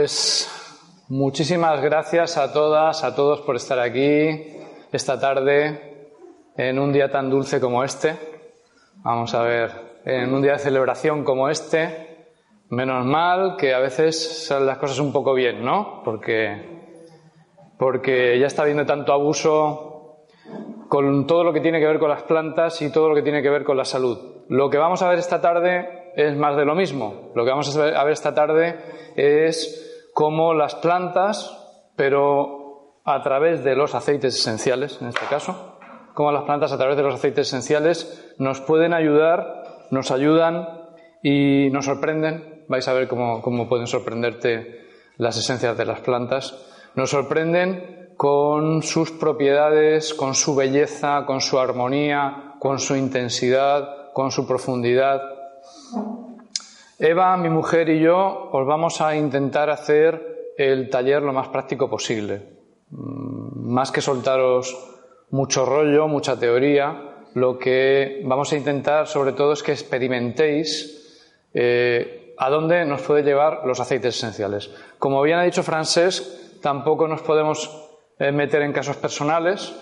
pues muchísimas gracias a todas, a todos por estar aquí esta tarde en un día tan dulce como este. Vamos a ver, en un día de celebración como este, menos mal que a veces salen las cosas un poco bien, ¿no? Porque, porque ya está habiendo tanto abuso con todo lo que tiene que ver con las plantas y todo lo que tiene que ver con la salud. Lo que vamos a ver esta tarde es más de lo mismo. Lo que vamos a ver esta tarde es cómo las plantas, pero a través de los aceites esenciales, en este caso, cómo las plantas a través de los aceites esenciales nos pueden ayudar, nos ayudan y nos sorprenden. Vais a ver cómo, cómo pueden sorprenderte las esencias de las plantas. Nos sorprenden con sus propiedades, con su belleza, con su armonía, con su intensidad, con su profundidad. Eva, mi mujer y yo os vamos a intentar hacer el taller lo más práctico posible. Mm, más que soltaros mucho rollo, mucha teoría, lo que vamos a intentar sobre todo es que experimentéis eh, a dónde nos puede llevar los aceites esenciales. Como bien ha dicho Francés, tampoco nos podemos eh, meter en casos personales,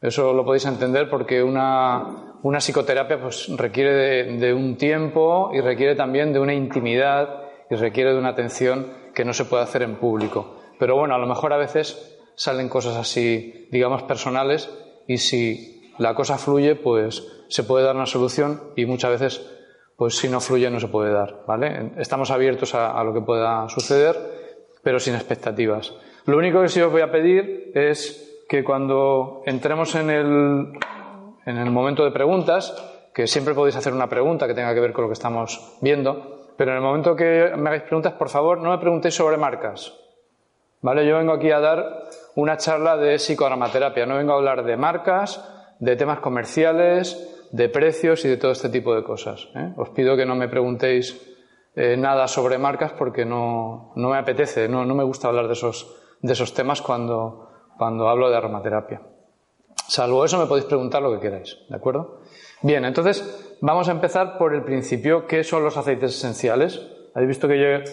eso lo podéis entender porque una, una psicoterapia pues, requiere de, de, un tiempo y requiere también de una intimidad y requiere de una atención que no se puede hacer en público. Pero bueno, a lo mejor a veces salen cosas así, digamos, personales y si la cosa fluye, pues se puede dar una solución y muchas veces, pues si no fluye, no se puede dar, ¿vale? Estamos abiertos a, a lo que pueda suceder, pero sin expectativas. Lo único que sí os voy a pedir es que cuando entremos en el, en el momento de preguntas, que siempre podéis hacer una pregunta que tenga que ver con lo que estamos viendo, pero en el momento que me hagáis preguntas, por favor, no me preguntéis sobre marcas. ¿Vale? Yo vengo aquí a dar una charla de psicoaromaterapia, no vengo a hablar de marcas, de temas comerciales, de precios y de todo este tipo de cosas. ¿eh? Os pido que no me preguntéis eh, nada sobre marcas porque no, no me apetece, no, no, me gusta hablar de esos, de esos temas cuando, cuando hablo de aromaterapia. Salvo eso me podéis preguntar lo que queráis, ¿de acuerdo? Bien, entonces vamos a empezar por el principio. ¿Qué son los aceites esenciales? Habéis visto que yo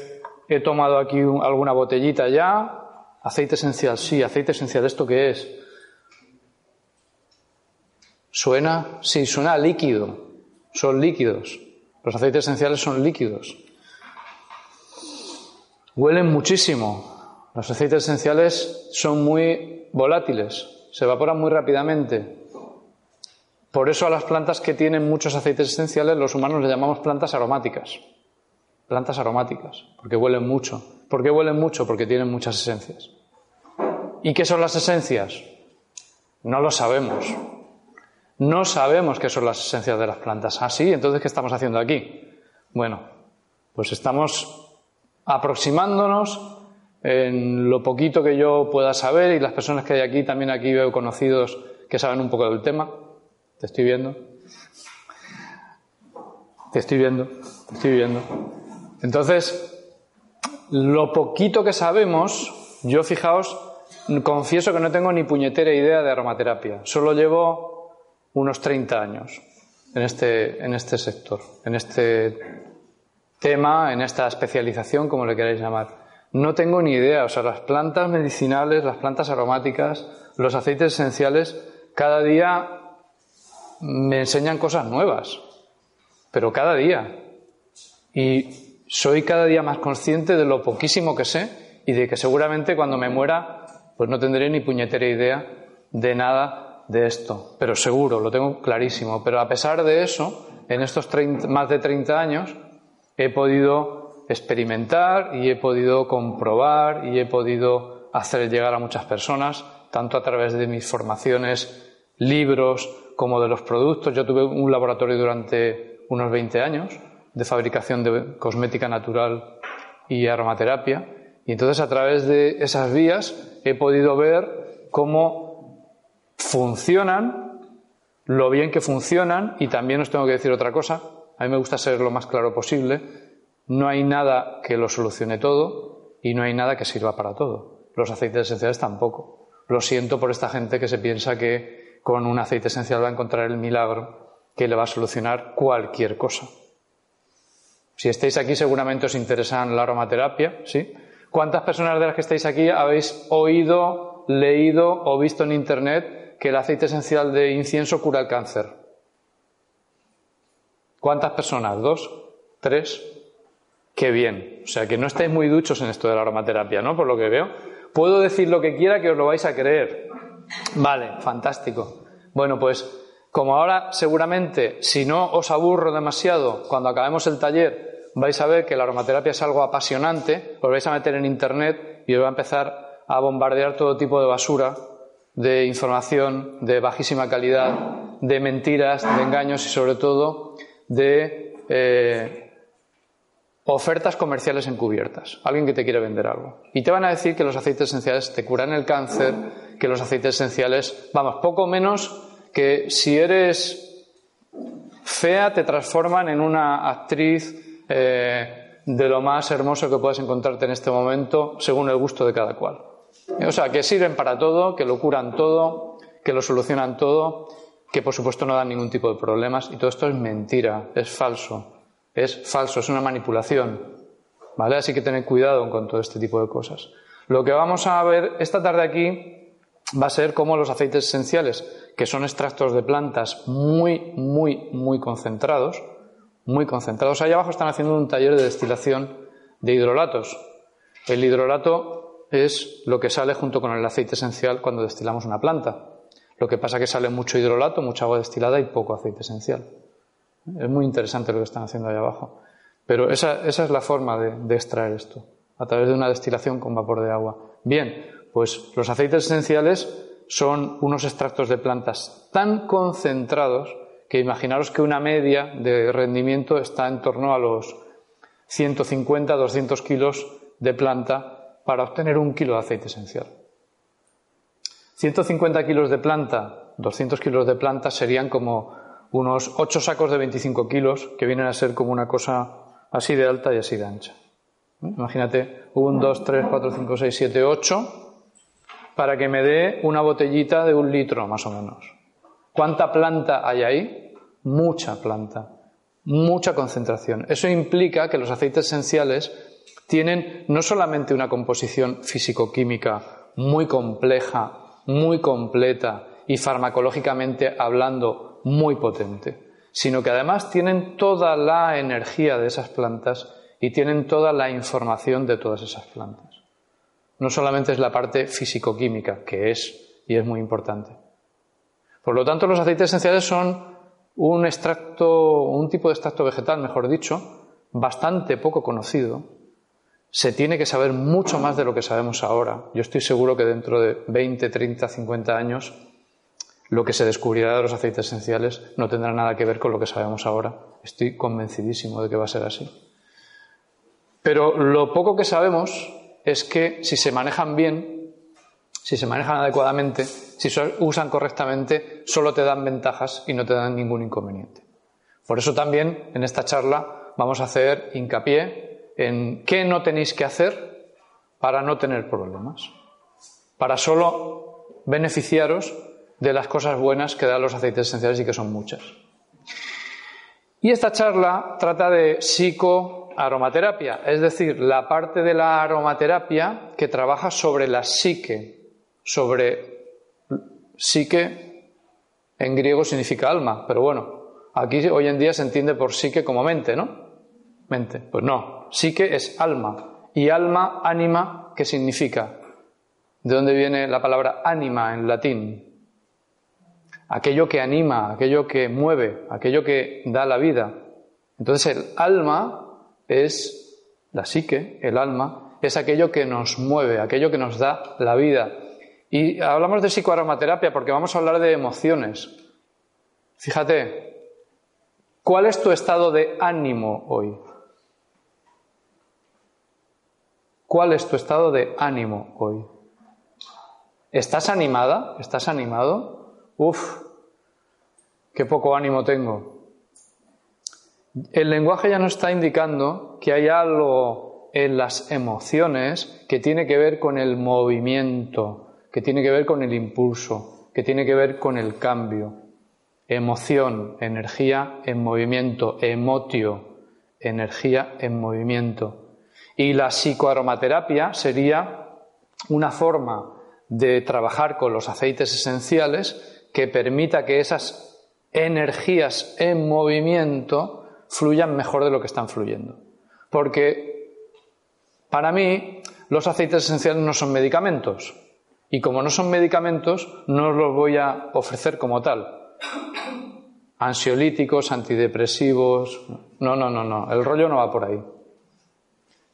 he tomado aquí alguna botellita ya. Aceite esencial, sí, aceite esencial, ¿esto qué es? ¿Suena? Sí, suena líquido. Son líquidos. Los aceites esenciales son líquidos. Huelen muchísimo. Los aceites esenciales son muy volátiles, se evaporan muy rápidamente. Por eso a las plantas que tienen muchos aceites esenciales los humanos le llamamos plantas aromáticas. Plantas aromáticas, porque huelen mucho. ¿Por qué huelen mucho? Porque tienen muchas esencias. ¿Y qué son las esencias? No lo sabemos. No sabemos qué son las esencias de las plantas. ¿Ah, sí? Entonces, ¿qué estamos haciendo aquí? Bueno, pues estamos aproximándonos en lo poquito que yo pueda saber y las personas que hay aquí, también aquí veo conocidos que saben un poco del tema. Te estoy viendo. Te estoy viendo. Te estoy viendo. Entonces, lo poquito que sabemos, yo fijaos, confieso que no tengo ni puñetera idea de aromaterapia. Solo llevo unos 30 años en este, en este sector, en este tema, en esta especialización, como le queráis llamar. No tengo ni idea. O sea, las plantas medicinales, las plantas aromáticas, los aceites esenciales, cada día me enseñan cosas nuevas. Pero cada día. Y soy cada día más consciente de lo poquísimo que sé y de que seguramente cuando me muera, pues no tendré ni puñetera idea de nada de esto. Pero seguro, lo tengo clarísimo. Pero a pesar de eso, en estos más de 30 años, he podido experimentar y he podido comprobar y he podido hacer llegar a muchas personas, tanto a través de mis formaciones, libros, como de los productos. Yo tuve un laboratorio durante unos 20 años de fabricación de cosmética natural y aromaterapia. Y entonces a través de esas vías he podido ver cómo funcionan, lo bien que funcionan y también os tengo que decir otra cosa. A mí me gusta ser lo más claro posible no hay nada que lo solucione todo y no hay nada que sirva para todo. Los aceites esenciales tampoco. Lo siento por esta gente que se piensa que con un aceite esencial va a encontrar el milagro que le va a solucionar cualquier cosa. Si estáis aquí seguramente os interesa la aromaterapia, ¿sí? ¿Cuántas personas de las que estáis aquí habéis oído, leído o visto en Internet que el aceite esencial de incienso cura el cáncer? ¿Cuántas personas? ¿Dos? ¿Tres? Qué bien. O sea, que no estáis muy duchos en esto de la aromaterapia, ¿no? Por lo que veo. Puedo decir lo que quiera que os lo vais a creer. Vale, fantástico. Bueno, pues como ahora seguramente, si no os aburro demasiado, cuando acabemos el taller, vais a ver que la aromaterapia es algo apasionante, os vais a meter en Internet y os va a empezar a bombardear todo tipo de basura, de información de bajísima calidad, de mentiras, de engaños y sobre todo de eh, ofertas comerciales encubiertas. Alguien que te quiere vender algo. Y te van a decir que los aceites esenciales te curan el cáncer, que los aceites esenciales, vamos, poco menos que si eres fea te transforman en una actriz eh, de lo más hermoso que puedes encontrarte en este momento, según el gusto de cada cual. O sea, que sirven para todo, que lo curan todo, que lo solucionan todo, que por supuesto no dan ningún tipo de problemas. Y todo esto es mentira, es falso es falso, es una manipulación. ¿Vale? Así que tened cuidado con todo este tipo de cosas. Lo que vamos a ver esta tarde aquí va a ser cómo los aceites esenciales, que son extractos de plantas muy, muy, muy concentrados, muy concentrados. Ahí abajo están haciendo un taller de destilación de hidrolatos. El hidrolato es lo que sale junto con el aceite esencial cuando destilamos una planta. Lo que pasa es que sale mucho hidrolato, mucha agua destilada y poco aceite esencial. Es muy interesante lo que están haciendo ahí abajo. Pero esa, es la forma de, extraer esto, a través de una destilación con vapor de agua. Bien, pues los aceites esenciales son unos extractos de plantas tan concentrados que imaginaros que una media de rendimiento está en torno a los 150, 200 kilos de planta para obtener un kilo de aceite esencial. 150 kilos de planta, 200 kilos de planta serían como unos 8 sacos de 25 kilos, que vienen a ser como una cosa así de alta y así de ancha. Imagínate, 1, 2, 3, 4, 5, 6, 7, 8, para que me dé una botellita de un litro más o menos. ¿Cuánta planta hay ahí? Mucha planta, mucha concentración. Eso implica que los aceites esenciales tienen no solamente una composición físico-química muy compleja, muy completa y farmacológicamente hablando muy potente, sino que además tienen toda la energía de esas plantas y tienen toda la información de todas esas plantas. No solamente es la parte físico-química, que es y es muy importante. Por lo tanto, los aceites esenciales son un extracto, un tipo de extracto vegetal, mejor dicho, bastante poco conocido. Se tiene que saber mucho más de lo que sabemos ahora. Yo estoy seguro que dentro de 20, 30, 50 años lo que se descubrirá de los aceites esenciales no tendrá nada que ver con lo que sabemos ahora. Estoy convencidísimo de que va a ser así. Pero lo poco que sabemos es que si se manejan bien, si se manejan adecuadamente, si se usan correctamente, solo te dan ventajas y no te dan ningún inconveniente. Por eso también en esta charla vamos a hacer hincapié en qué no tenéis que hacer para no tener problemas, para solo beneficiaros de las cosas buenas que dan los aceites esenciales y que son muchas. Y esta charla trata de psico, psicoaromaterapia, es decir, la parte de la aromaterapia que trabaja sobre la psique, sobre psique en griego significa alma, pero bueno, aquí hoy en día se entiende por psique como mente, ¿no? Mente, pues no, psique es alma y alma, ánima, ¿qué significa? ¿De dónde viene la palabra ánima en latín? Aquello que anima, aquello que mueve, aquello que da la vida. Entonces el alma es la psique, el alma, es aquello que nos mueve, aquello que nos da la vida. Y hablamos de psicoaromaterapia porque vamos a hablar de emociones. Fíjate, ¿cuál es tu estado de ánimo hoy? ¿Cuál es tu estado de ánimo hoy? ¿Estás animada? ¿Estás animado? Uf, qué poco ánimo tengo. El lenguaje ya nos está indicando que hay algo en las emociones que tiene que ver con el movimiento, que tiene que ver con el impulso, que tiene que ver con el cambio. Emoción, energía en movimiento, emotio, energía en movimiento. Y la psicoaromaterapia sería una forma de trabajar con los aceites esenciales que permita que esas energías en movimiento fluyan mejor de lo que están fluyendo. Porque para mí los aceites esenciales no son medicamentos. Y como no son medicamentos, no los voy a ofrecer como tal. Ansiolíticos, antidepresivos. No, no, no, no. El rollo no va por ahí.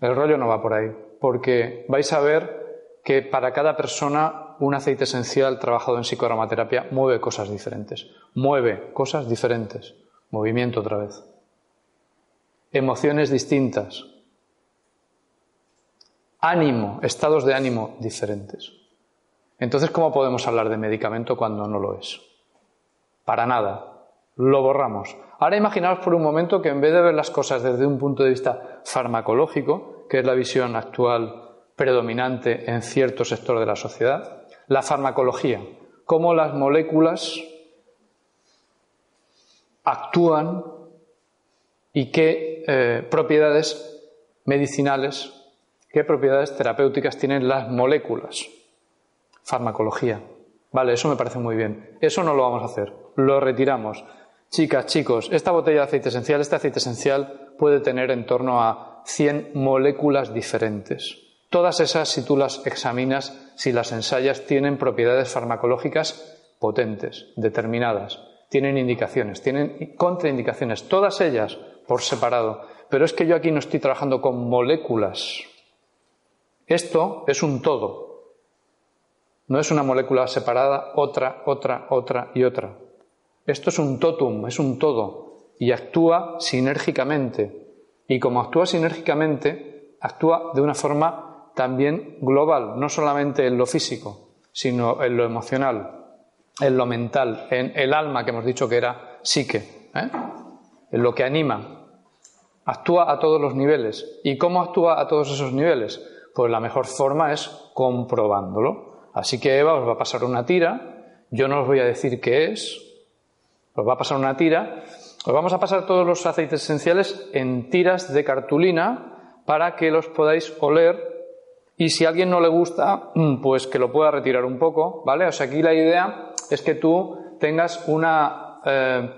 El rollo no va por ahí. Porque vais a ver que para cada persona un aceite esencial trabajado en psicoaromaterapia mueve cosas diferentes. Mueve cosas diferentes. Movimiento otra vez emociones distintas, ánimo, estados de ánimo diferentes. Entonces, ¿cómo podemos hablar de medicamento cuando no lo es? Para nada. Lo borramos. Ahora imaginaos por un momento que en vez de ver las cosas desde un punto de vista farmacológico, que es la visión actual predominante en cierto sector de la sociedad, la farmacología, cómo las moléculas actúan y qué eh, propiedades medicinales, qué propiedades terapéuticas tienen las moléculas. Farmacología. Vale, eso me parece muy bien. Eso no lo vamos a hacer. Lo retiramos. Chicas, chicos, esta botella de aceite esencial, este aceite esencial puede tener en torno a 100 moléculas diferentes. Todas esas, si tú las examinas, si las ensayas, tienen propiedades farmacológicas potentes, determinadas. Tienen indicaciones, tienen contraindicaciones. Todas ellas por separado. Pero es que yo aquí no estoy trabajando con moléculas. Esto es un todo. No es una molécula separada, otra, otra, otra y otra. Esto es un totum, es un todo. Y actúa sinérgicamente. Y como actúa sinérgicamente, actúa de una forma también global, no solamente en lo físico, sino en lo emocional, en lo mental, en el alma que hemos dicho que era psique, ¿eh? en lo que anima, Actúa a todos los niveles. ¿Y cómo actúa a todos esos niveles? Pues la mejor forma es comprobándolo. Así que Eva os va a pasar una tira, yo no os voy a decir qué es, os va a pasar una tira, os vamos a pasar todos los aceites esenciales en tiras de cartulina para que los podáis oler y si a alguien no le gusta, mm, pues que lo pueda retirar un poco, ¿vale? O sea, aquí la idea es que tú tengas una eh,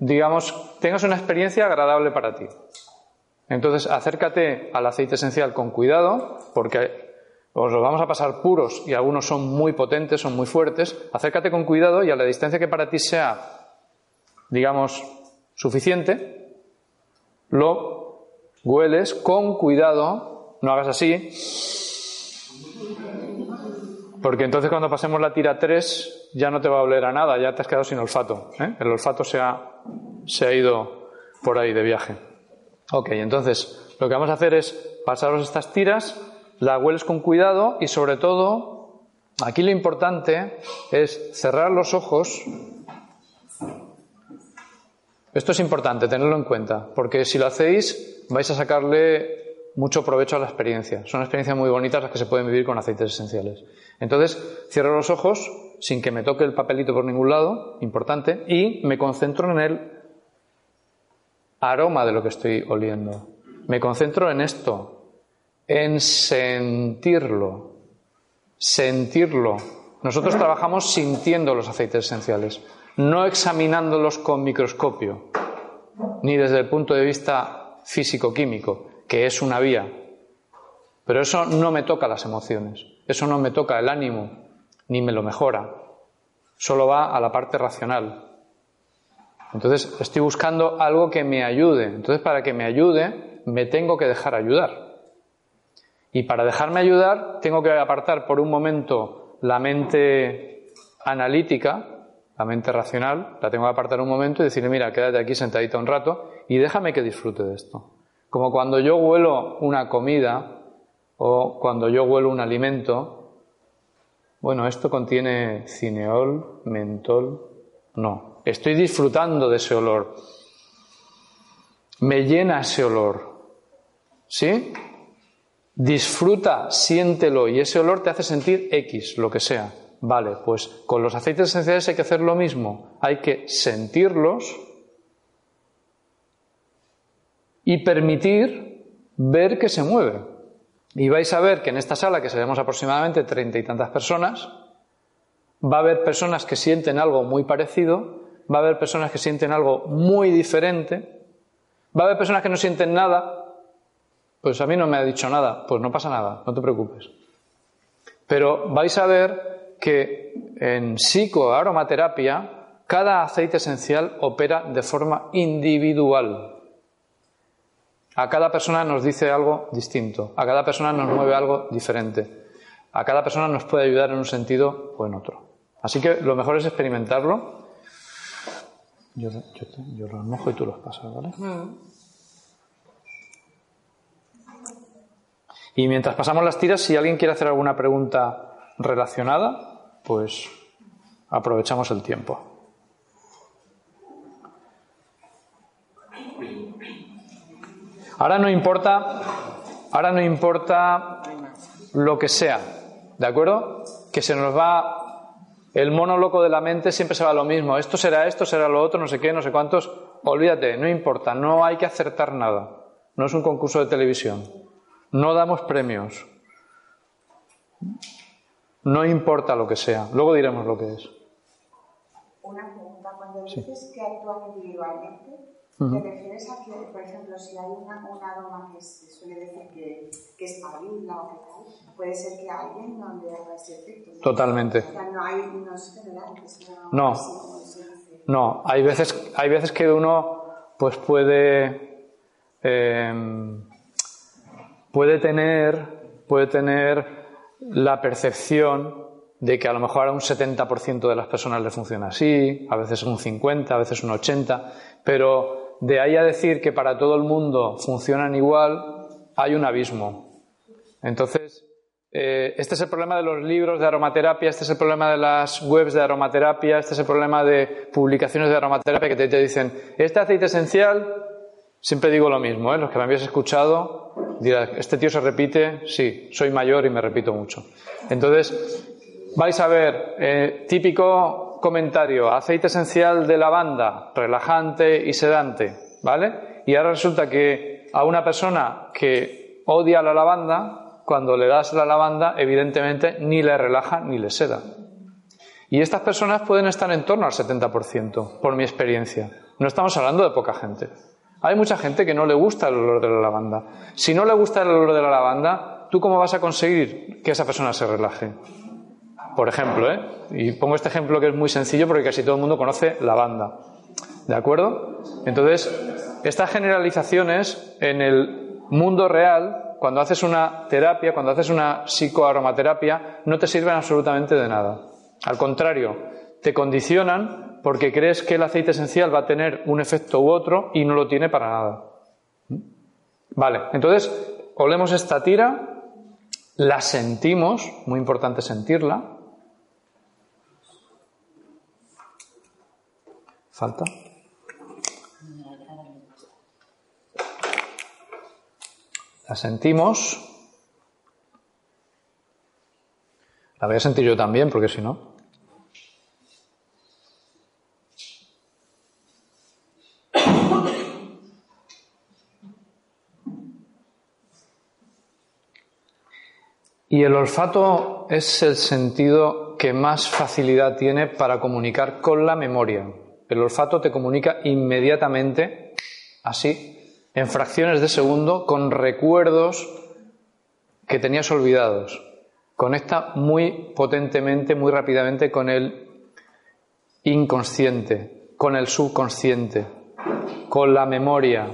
digamos, tengas una experiencia agradable para ti. Entonces, acércate al aceite esencial con cuidado, porque os lo vamos a pasar puros y algunos son muy potentes, son muy fuertes. Acércate con cuidado y a la distancia que para ti sea, digamos, suficiente, lo hueles con cuidado, no hagas así, porque entonces cuando pasemos la tira 3 ya no te va a oler a nada, ya te has quedado sin olfato. ¿eh? El olfato se ha, se ha ido por ahí de viaje. Ok, entonces lo que vamos a hacer es pasaros estas tiras, las hueles con cuidado y sobre todo, aquí lo importante es cerrar los ojos. Esto es importante, tenerlo en cuenta, porque si lo hacéis vais a sacarle mucho provecho a la experiencia. Son experiencias muy bonitas las que se pueden vivir con aceites esenciales. Entonces, cierro los ojos sin que me toque el papelito por ningún lado, importante, y me concentro en el aroma de lo que estoy oliendo. Me concentro en esto, en sentirlo. Sentirlo. Nosotros trabajamos sintiendo los aceites esenciales, no examinándolos con microscopio, ni desde el punto de vista físico-químico, que es una vía. Pero eso no me toca las emociones, eso no me toca el ánimo, ni me lo mejora. Solo va a la parte racional. Entonces estoy buscando algo que me ayude. Entonces para que me ayude me tengo que dejar ayudar. Y para dejarme ayudar tengo que apartar por un momento la mente analítica, la mente racional, la tengo que apartar un momento y decirle, mira, quédate aquí sentadita un rato y déjame que disfrute de esto. Como cuando yo huelo una comida o cuando yo huelo un alimento, bueno, esto contiene cineol, mentol, no, Estoy disfrutando de ese olor. Me llena ese olor. ¿Sí? Disfruta, siéntelo y ese olor te hace sentir X, lo que sea. Vale, pues con los aceites esenciales hay que hacer lo mismo. Hay que sentirlos y permitir ver que se mueve. Y vais a ver que en esta sala, que seremos aproximadamente treinta y tantas personas, va a haber personas que sienten algo muy parecido va a haber personas que sienten algo muy diferente, va a haber personas que no sienten nada, pues a mí no me ha dicho nada, pues no pasa nada, no te preocupes. Pero vais a ver que en psicoaromaterapia cada aceite esencial opera de forma individual. A cada persona nos dice algo distinto, a cada persona nos mueve algo diferente, a cada persona nos puede ayudar en un sentido o en otro. Así que lo mejor es experimentarlo yo, yo, los mojo y tú los pasas, ¿vale? Mm. Y mientras pasamos las tiras, si alguien quiere hacer alguna pregunta relacionada, pues aprovechamos el tiempo. Ahora no importa, ahora no importa lo que sea, ¿de acuerdo? Que se nos va el mono loco de la mente siempre se va a lo mismo. Esto será esto, será lo otro, no sé qué, no sé cuántos. Olvídate, no importa, no hay que acertar nada. No es un concurso de televisión. No damos premios. No importa lo que sea. Luego diremos lo que es. Una pregunta. Cuando dices que actúan individualmente, ¿te refieres a que, por ejemplo, si hay una, una aroma que se suele decir que, que es espabila o que tal, puede ser que alguien no le haga ese efecto. Totalmente. no, hay, no es general, no. No, hay veces, hay veces que uno pues puede, em, puede, tener, puede tener la percepción de que a lo mejor a un 70% de las personas le funciona así, a veces un 50, a veces un 80, pero de ahí a decir que para todo el mundo funcionan igual, hay un abismo. Entonces, eh, este es el problema de los libros de aromaterapia, este es el problema de las webs de aromaterapia, este es el problema de publicaciones de aromaterapia que te, dicen, este aceite esencial, siempre digo lo mismo, ¿eh? los que me habéis escuchado, dirán, este tío se repite, sí, soy mayor y me repito mucho. Entonces, vais a ver, eh, típico comentario, aceite esencial de lavanda, relajante y sedante, ¿vale? Y ahora resulta que a una persona que odia la lavanda, cuando le das la lavanda, evidentemente ni le relaja ni le seda. Y estas personas pueden estar en torno al 70%, por mi experiencia. No estamos hablando de poca gente. Hay mucha gente que no le gusta el olor de la lavanda. Si no le gusta el olor de la lavanda, ¿tú cómo vas a conseguir que esa persona se relaje? Por ejemplo, ¿eh? y pongo este ejemplo que es muy sencillo porque casi todo el mundo conoce lavanda. ¿De acuerdo? Entonces, estas generalizaciones en el mundo real cuando haces una terapia, cuando haces una psicoaromaterapia, no te sirven absolutamente de nada. Al contrario, te condicionan porque crees que el aceite esencial va a tener un efecto u otro y no lo tiene para nada. Vale, entonces olemos esta tira, la sentimos, muy importante sentirla. ¿Falta? La sentimos. La voy a sentir yo también, porque si no. Y el olfato es el sentido que más facilidad tiene para comunicar con la memoria. El olfato te comunica inmediatamente, así, en fracciones de segundo, con recuerdos que tenías olvidados. Conecta muy potentemente, muy rápidamente con el inconsciente, con el subconsciente, con la memoria.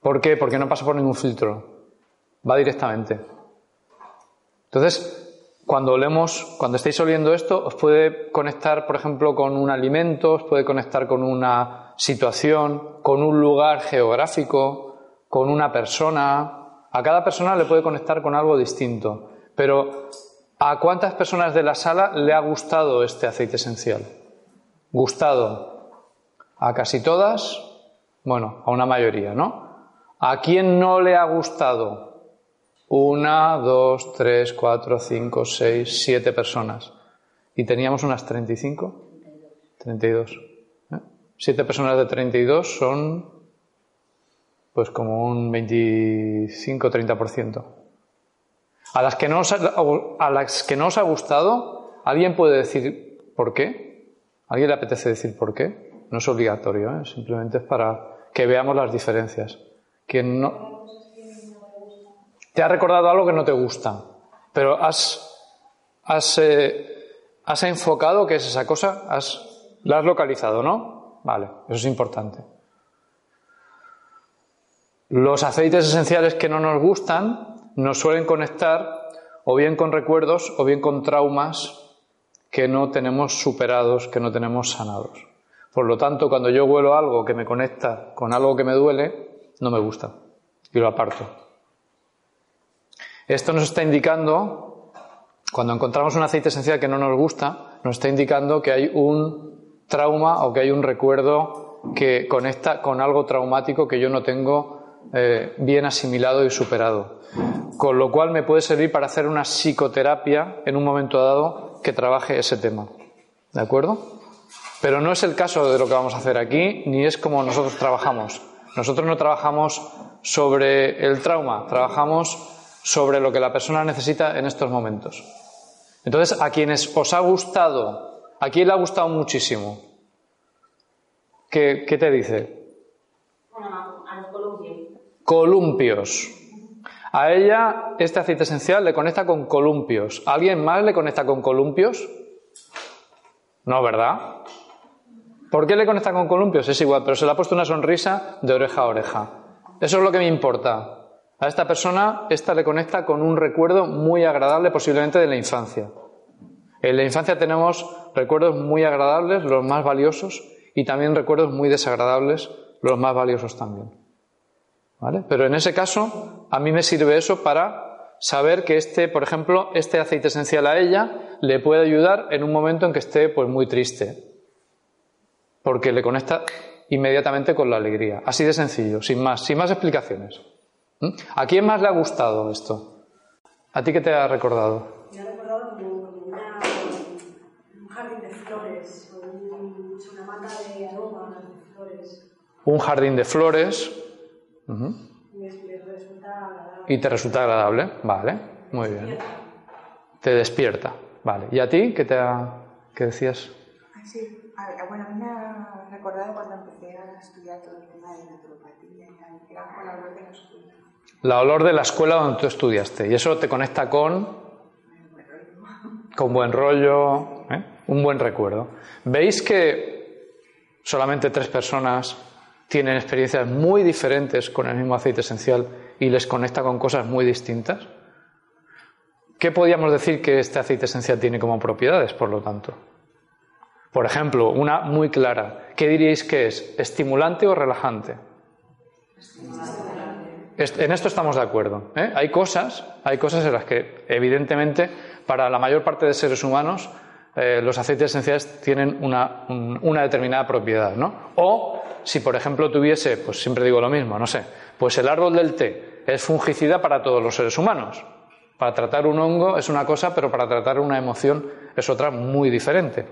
¿Por qué? Porque no pasa por ningún filtro va directamente. Entonces, cuando olemos, cuando estéis oliendo esto, os puede conectar, por ejemplo, con un alimento, os puede conectar con una situación, con un lugar geográfico, con una persona. A cada persona le puede conectar con algo distinto. Pero, ¿a cuántas personas de la sala le ha gustado este aceite esencial? Gustado. ¿A casi todas? Bueno, a una mayoría, ¿no? ¿A quién no le ha gustado? Una, dos, tres, cuatro, cinco, seis, siete personas. ¿Y teníamos unas 35? 32. ¿Eh? Siete personas de 32 son pues como un 25-30%. A las, que no os ha, a las que no os ha gustado, ¿alguien puede decir por qué? ¿Alguien le apetece decir por qué? No es obligatorio, ¿eh? simplemente es para que veamos las diferencias. Quien no, te ha recordado algo que no te gusta, pero has, has, eh, has enfocado qué es esa cosa, has, la has localizado, ¿no? Vale, eso es importante. Los aceites esenciales que no nos gustan nos suelen conectar o bien con recuerdos o bien con traumas que no tenemos superados, que no tenemos sanados. Por lo tanto, cuando yo huelo algo que me conecta con algo que me duele, no me gusta y lo aparto. Esto nos está indicando, cuando encontramos un aceite esencial que no nos gusta, nos está indicando que hay un trauma o que hay un recuerdo que conecta con algo traumático que yo no tengo eh, bien asimilado y superado. Con lo cual me puede servir para hacer una psicoterapia en un momento dado que trabaje ese tema. ¿De acuerdo? Pero no es el caso de lo que vamos a hacer aquí, ni es como nosotros trabajamos. Nosotros no trabajamos sobre el trauma, trabajamos sobre lo que la persona necesita en estos momentos. Entonces, a quienes os ha gustado, a quién le ha gustado muchísimo, ¿qué, te dice? a los columpios. Columpios. A ella este aceite esencial le conecta con columpios. ¿A alguien más le conecta con columpios? No, ¿verdad? ¿Por qué le conecta con columpios? Es igual, pero se le ha puesto una sonrisa de oreja a oreja. Eso es lo que me importa. A esta persona, esta le conecta con un recuerdo muy agradable, posiblemente de la infancia. En la infancia tenemos recuerdos muy agradables, los más valiosos, y también recuerdos muy desagradables, los más valiosos también. ¿Vale? Pero en ese caso, a mí me sirve eso para saber que este, por ejemplo, este aceite esencial a ella le puede ayudar en un momento en que esté pues muy triste. Porque le conecta inmediatamente con la alegría. Así de sencillo, sin más, sin más explicaciones. ¿Mm? ¿A quién más le ha gustado esto? ¿A ti qué te ha recordado? Me ha recordado como, un jardín de flores, o una mata de aromas de flores. Un jardín de flores. Y te resulta agradable, vale, muy bien. Te despierta, vale. ¿Y a ti qué te ha, qué decías? Sí, bueno, a mí me ha recordado cuando empecé a estudiar todo el tema de naturopatía, era con la olor de la escuela. La olor de la escuela donde tú estudiaste. Y eso te conecta con. con buen rollo, ¿eh? un buen recuerdo. ¿Veis que solamente tres personas tienen experiencias muy diferentes con el mismo aceite esencial y les conecta con cosas muy distintas? ¿Qué podríamos decir que este aceite esencial tiene como propiedades, por lo tanto? Por ejemplo, una muy clara. ¿Qué diríais que es? ¿Estimulante o relajante? En esto estamos de acuerdo. ¿eh? Hay cosas, hay cosas en las que, evidentemente, para la mayor parte de seres humanos, eh, los aceites esenciales tienen una, una, determinada propiedad, ¿no? O si, por ejemplo, tuviese, pues siempre digo lo mismo, no sé, pues el árbol del té es fungicida para todos los seres humanos. Para tratar un hongo es una cosa, pero para tratar una emoción es otra muy diferente.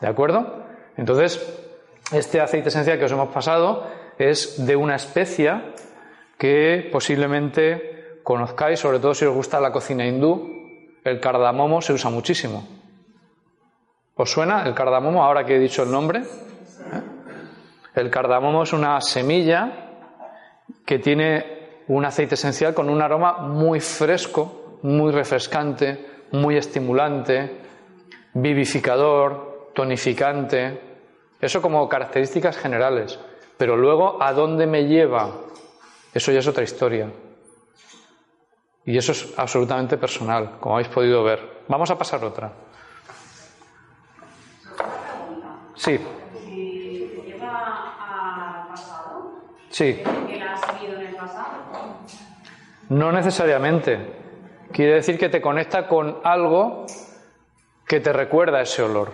¿De acuerdo? Entonces, este aceite esencial que os hemos pasado es de una especia que posiblemente conozcáis, sobre todo si os gusta la cocina hindú, el cardamomo se usa muchísimo. ¿Os suena el cardamomo ahora que he dicho el nombre? ¿Eh? El cardamomo es una semilla que tiene un aceite esencial con un aroma muy fresco, muy refrescante, muy estimulante, vivificador, tonificante. Eso como características generales. Pero luego, ¿a dónde me lleva? Eso ya es otra historia. Y eso es absolutamente personal, como habéis podido ver. Vamos a pasar otra. Sí. Lleva al pasado, Sí. No necesariamente. Quiere decir que te conecta con algo que te recuerda ese olor.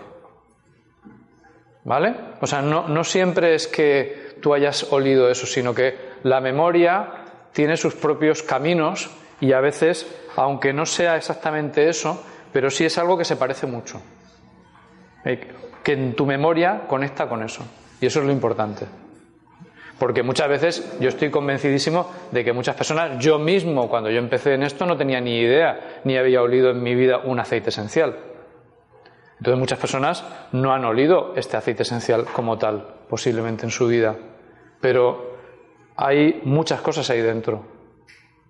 ¿Vale? O sea, no, no siempre es que tú hayas olido eso, sino que la memoria tiene sus propios caminos y a veces, aunque no sea exactamente eso, pero sí es algo que se parece mucho. Eh, Que en tu memoria conecta con eso. Y eso es lo importante. Porque muchas veces yo estoy convencidísimo de que muchas personas, yo mismo cuando yo empecé en esto no tenía ni idea, ni había olido en mi vida un aceite esencial. Entonces muchas personas no han olido este aceite esencial como tal, posiblemente en su vida. Pero hay muchas cosas ahí dentro.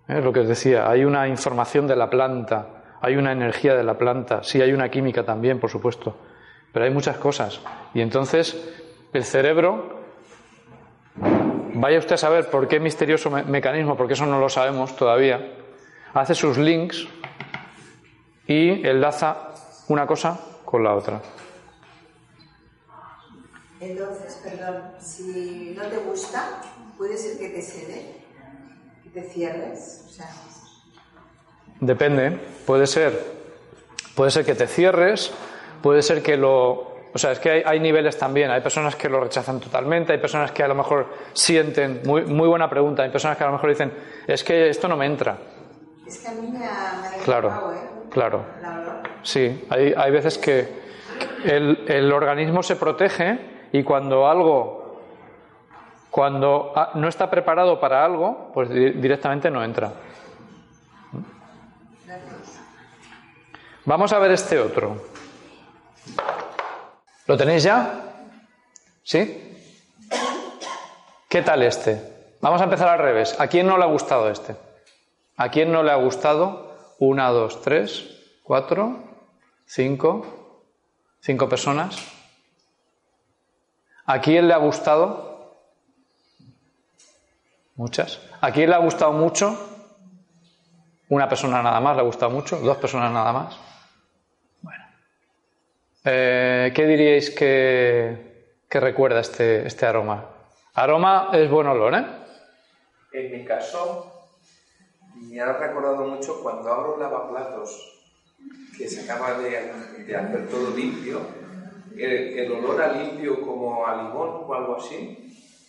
Es lo que os decía, hay una información de la planta, hay una energía de la planta, sí hay una química también, por supuesto, pero hay muchas cosas. Y entonces el cerebro, vaya usted a saber por qué misterioso me- mecanismo, porque eso no lo sabemos todavía, hace sus links y enlaza una cosa con la otra. Entonces, perdón, si no te gusta, puede ser que te cede, que te cierres. O sea, Depende, puede ser, puede ser que te cierres, puede ser que lo, o sea, es que hay, hay niveles también. Hay personas que lo rechazan totalmente, hay personas que a lo mejor sienten, muy, muy buena pregunta, hay personas que a lo mejor dicen, es que esto no me entra. es que a mí me ha, me ha Claro, dejado, ¿eh? claro. La. Sí, hay, hay veces que el, el organismo se protege y cuando algo, cuando ah, no está preparado para algo, pues di- directamente no entra. Vamos a ver este otro. ¿Lo tenéis ya? ¿Sí? ¿Qué tal este? Vamos a empezar al revés. ¿A quién no le ha gustado este? ¿A quién no le ha gustado? Una, dos, tres, cuatro, cinco, cinco personas. ¿A quién le ha gustado? Muchas. ¿A quién le ha gustado mucho? Una persona nada más le ha gustado mucho, dos personas nada más. Bueno. Eh, ¿Qué diríais que, que recuerda este, este aroma? Aroma es buen olor, ¿eh? En mi caso, me ha recordado mucho cuando abro un lavaplatos que se acaba de, de hacer todo limpio, el, el olor a limpio como a limón o algo así,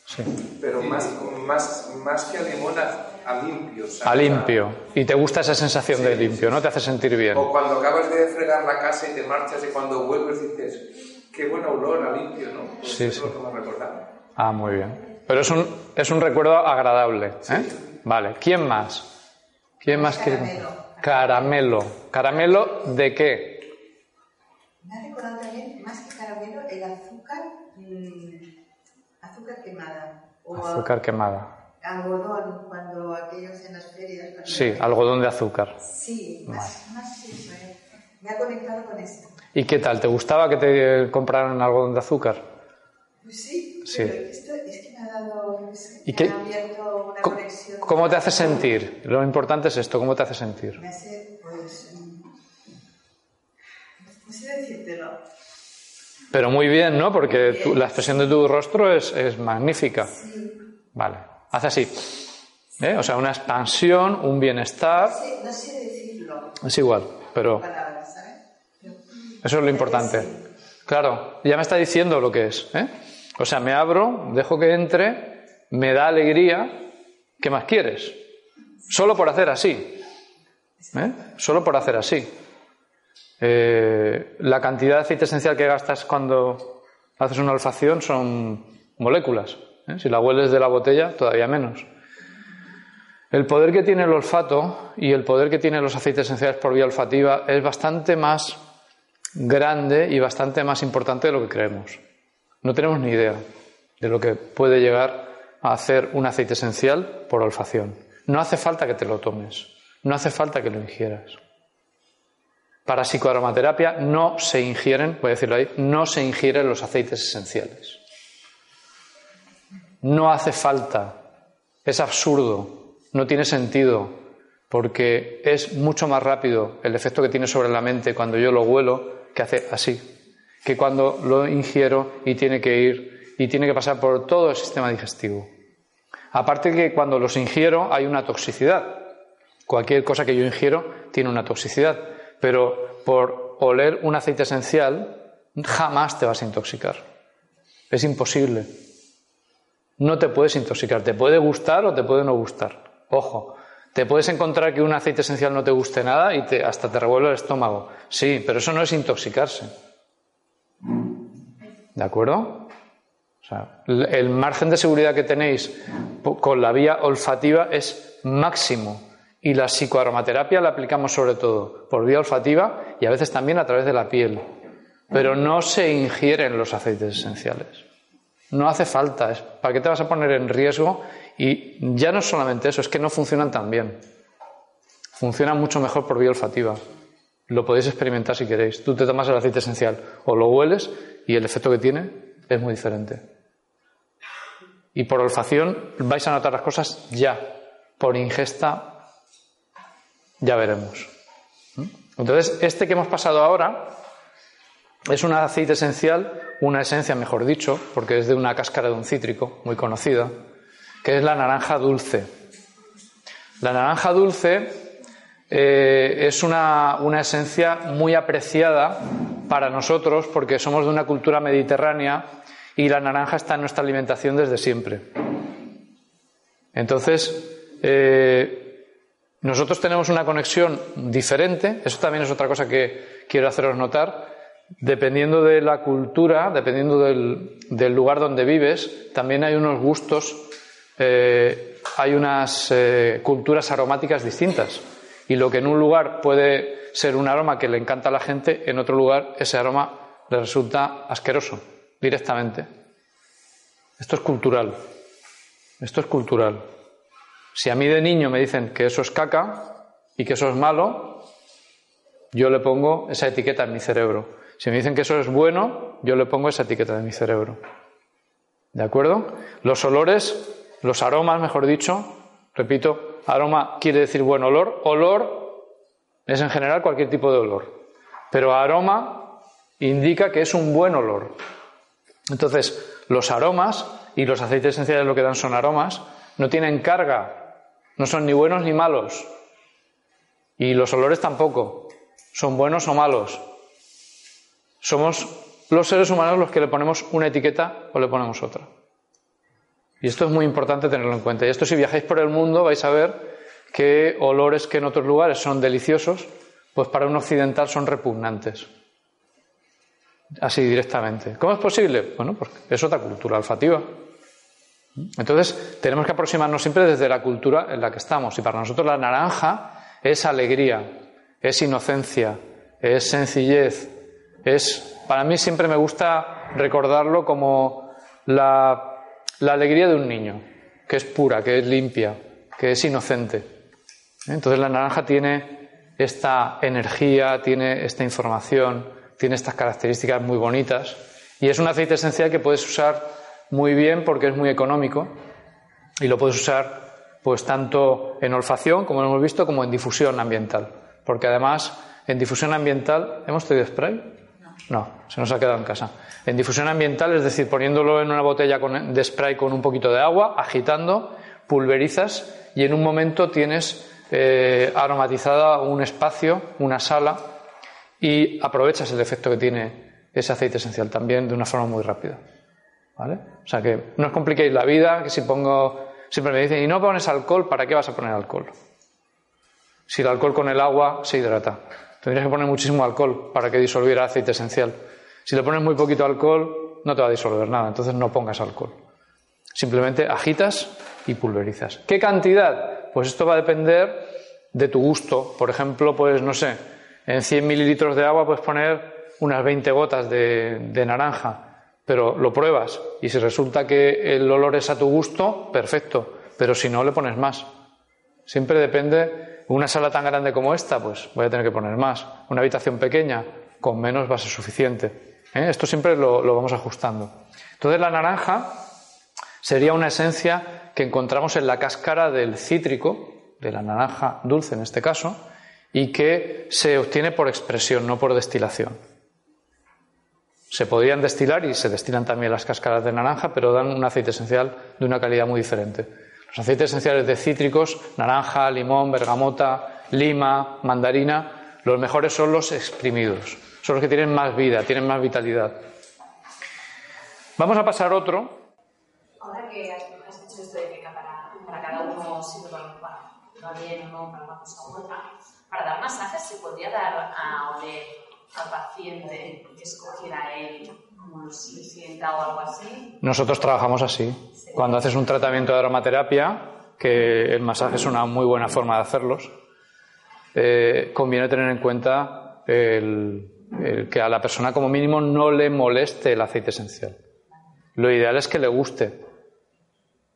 Sí. pero más, más, más que a limón a, a limpio. ¿sabes? A limpio. Y te gusta esa sensación de limpio, ¿no? Te hace sentir bien. O cuando acabas de fregar la casa y te marchas y cuando vuelves dices, qué buen olor a limpio, ¿no? Pues Sí, eso sí. es lo que me recuerda. Ah, muy bien. Pero es un, es un recuerdo agradable. ¿eh? Vale. ¿Quién más? ¿Quién más quiere? Caramelo. Caramelo. ¿Caramelo de qué? Me ha recordado también, más que caramelo, el azúcar, mm, azúcar quemada. O Azúcar quemada. algodón, cuando aquellos en las ferias. Sí, algodón de azúcar. Sí, más, más eso, eh. Me ha conectado con esto. ¿Y qué tal? ¿Te gustaba que te compraran algodón de azúcar? Pues sí, Sí. pero esto es que me ha dado, ¿Y me qué- ha abierto una Co- conexión. ¿Cómo te hace sentir? Lo importante es esto, ¿cómo te hace sentir? Me hace, pues, no sé decírtelo. Pero muy bien, ¿no? Porque tu- la expresión de tu rostro es, es magnífica. Vale. Hace así. ¿Eh? O sea, una expansión, un bienestar. No sé, decirlo, Es igual, pero eso es lo importante. Claro, ya me está diciendo lo que es. ¿eh? O sea, me abro, dejo que entre, me da alegría. ¿Qué más quieres? Solo por hacer así. ¿eh? Solo por hacer así. Eh, la cantidad de aceite esencial que gastas cuando haces una olfacción son moléculas. ¿eh? Si la hueles de la botella, todavía menos. El poder que tiene el olfato y el poder que tienen los aceites esenciales por vía olfativa es bastante más grande y bastante más importante de lo que creemos. No tenemos ni idea de lo que puede llegar a hacer un aceite esencial por olfacción. No hace falta que te lo tomes, no hace falta que lo ingieras. Para psicoaromaterapia no se ingieren, voy a decirlo ahí, no se ingieren los aceites esenciales. No hace falta, es absurdo, no tiene sentido, porque es mucho más rápido el efecto que tiene sobre la mente cuando yo lo huelo que hace así, que cuando lo ingiero y tiene que ir y tiene que pasar por todo el sistema digestivo. Aparte que cuando los ingiero hay una toxicidad. Cualquier cosa que yo ingiero tiene una toxicidad pero por oler un aceite esencial jamás te vas a intoxicar. Es imposible. No te puedes intoxicar. Te puede gustar o te puede no gustar. Ojo, te puedes encontrar que un aceite esencial no te guste nada y te, hasta te revuelve el estómago. Sí, pero eso no es intoxicarse. ¿De acuerdo? O sea, el margen de seguridad que tenéis con la vía olfativa es máximo. Y la psicoaromaterapia la aplicamos sobre todo por vía olfativa y a veces también a través de la piel. Pero no se ingieren los aceites esenciales. No hace falta. ¿Para qué te vas a poner en riesgo? Y ya no es solamente eso, es que no funcionan tan bien. Funcionan mucho mejor por vía olfativa. Lo podéis experimentar si queréis. Tú te tomas el aceite esencial o lo hueles y el efecto que tiene es muy diferente. Y por olfacción vais a notar las cosas ya. Por ingesta ya veremos. Entonces, este que hemos pasado ahora es un aceite esencial, una esencia, mejor dicho, porque es de una cáscara de un cítrico muy conocida, que es la naranja dulce. La naranja dulce eh, es una, una esencia muy apreciada para nosotros porque somos de una cultura mediterránea y la naranja está en nuestra alimentación desde siempre. Entonces, eh, nosotros tenemos una conexión diferente, eso también es otra cosa que quiero haceros notar. Dependiendo de la cultura, dependiendo del, lugar donde vives, también hay unos gustos, eh, hay unas eh, culturas aromáticas distintas. Y lo que en un lugar puede ser un aroma que le encanta a la gente, en otro lugar ese aroma le resulta asqueroso directamente. Esto es cultural. Esto es cultural. Si a mí de niño me dicen que eso es caca y que eso es malo, yo le pongo esa etiqueta en mi cerebro. Si me dicen que eso es bueno, yo le pongo esa etiqueta en mi cerebro. ¿De acuerdo? Los olores, los aromas, mejor dicho, repito, aroma quiere decir buen olor, olor es en general cualquier tipo de olor, pero aroma indica que es un buen olor. Entonces, los aromas y los aceites esenciales lo que dan son aromas, no tienen carga no son ni buenos ni malos. Y los olores tampoco. Son buenos o malos. Somos los seres humanos los que le ponemos una etiqueta o le ponemos otra. Y esto es muy importante tenerlo en cuenta. Y esto si viajáis por el mundo vais a ver que olores que en otros lugares son deliciosos, pues para un occidental son repugnantes. Así directamente. ¿Cómo es posible? Bueno, porque es otra cultura olfativa. Entonces, tenemos que aproximarnos siempre desde la cultura en la que estamos. Y para nosotros la naranja es alegría, es inocencia, es sencillez, es, para mí siempre me gusta recordarlo como la, la alegría de un niño, que es pura, que es limpia, que es inocente. Entonces la naranja tiene esta energía, tiene esta información, tiene estas características muy bonitas y es un aceite esencial que puedes usar muy bien porque es muy económico y lo puedes usar pues tanto en olfacción, como hemos visto, como en difusión ambiental. Porque además, en difusión ambiental, ¿hemos tenido spray? No, se nos ha quedado en casa. En difusión ambiental, es decir, poniéndolo en una botella de spray con un poquito de agua, agitando, pulverizas y en un momento tienes eh, aromatizada un espacio, una sala y aprovechas el efecto que tiene ese aceite esencial también de una forma muy rápida. ¿Vale? O sea que no os compliquéis la vida, que si pongo, siempre me dicen, y no pones alcohol, ¿para qué vas a poner alcohol? Si el alcohol con el agua se hidrata. Tendrías que poner muchísimo alcohol para que disolviera aceite esencial. Si le pones muy poquito alcohol, no te va a disolver nada, entonces no pongas alcohol. Simplemente agitas y pulverizas. ¿Qué cantidad? Pues esto va a depender de tu gusto. Por ejemplo, pues no sé, en 100 mililitros de agua puedes poner unas 20 gotas de, de naranja, pero lo pruebas y si resulta que el olor es a tu gusto, perfecto, pero si no, le pones más. Siempre depende, una sala tan grande como esta, pues voy a tener que poner más. Una habitación pequeña, con menos va a ser suficiente. ¿eh? Esto siempre lo, lo vamos ajustando. Entonces la naranja sería una esencia que encontramos en la cáscara del cítrico, de la naranja dulce en este caso, y que se obtiene por expresión, no por destilación. Se podrían destilar y se destilan también las cáscaras de naranja, pero dan un aceite esencial de una calidad muy diferente. Los aceites esenciales de cítricos, naranja, limón, bergamota, lima, mandarina, los mejores son los exprimidos. Son los que tienen más vida, tienen más vitalidad. Vamos a pasar otro. Ahora que has, dicho esto de que para, cada uno sirve para, bien no, para una cosa u otra, para dar masajes se podría dar a oler al paciente escogiera él como si sienta o algo así. Nosotros trabajamos así. Cuando haces un tratamiento de aromaterapia, que el masaje es una muy buena forma de hacerlos, eh, conviene tener en cuenta el, el que a la persona como mínimo no le moleste el aceite esencial. Lo ideal es que le guste,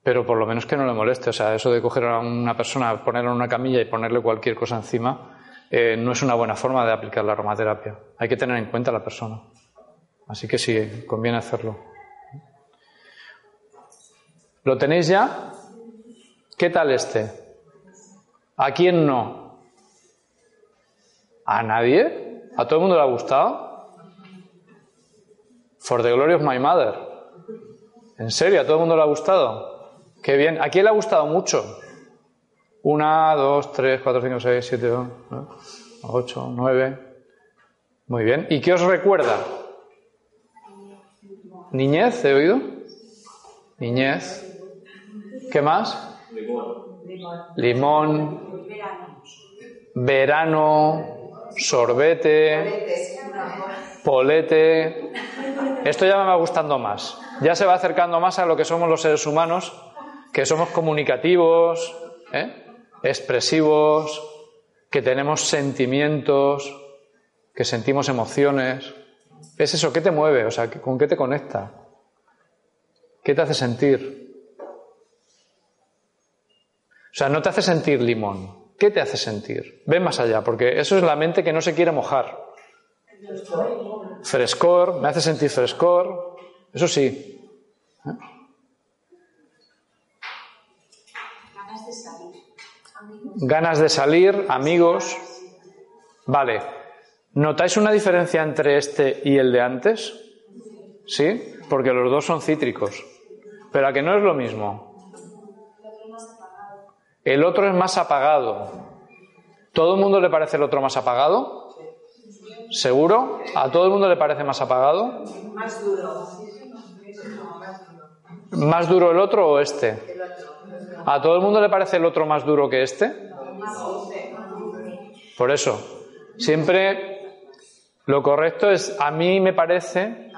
pero por lo menos que no le moleste. O sea, eso de coger a una persona, ponerla en una camilla y ponerle cualquier cosa encima, eh, no es una buena forma de aplicar la aromaterapia. Hay que tener en cuenta a la persona. Así que sí, conviene hacerlo. ¿Lo tenéis ya? ¿Qué tal este? ¿A quién no? ¿A nadie? ¿A todo el mundo le ha gustado? For the glory of my mother. ¿En serio? ¿A todo el mundo le ha gustado? Qué bien. ¿A quién le ha gustado mucho? Una, dos, tres, cuatro, cinco, seis, siete, ocho, nueve. Muy bien. ¿Y qué os recuerda? Niñez, ¿he oído? Niñez. ¿Qué más? Limón. Verano. Sorbete. Polete. Esto ya me va gustando más. Ya se va acercando más a lo que somos los seres humanos, que somos comunicativos, ¿eh? Expresivos, que tenemos sentimientos, que sentimos emociones. Es eso, ¿qué te mueve? O sea, ¿con qué te conecta? ¿Qué te hace sentir? O sea, no te hace sentir limón. ¿Qué te hace sentir? Ve más allá, porque eso es la mente que no se quiere mojar. Frescor, me hace sentir frescor, eso sí de salir. Ganas de salir, amigos. Vale. ¿Notáis una diferencia entre este y el de antes? ¿Sí? Porque los dos son cítricos. Pero a que no es lo mismo. El otro es más apagado. ¿Todo el mundo le parece el otro más apagado? ¿Seguro? ¿A todo el mundo le parece más apagado? Más duro. ¿Más duro el otro o este? ¿A todo el mundo le parece el otro más duro que este? Por eso, siempre lo correcto es a mí me parece,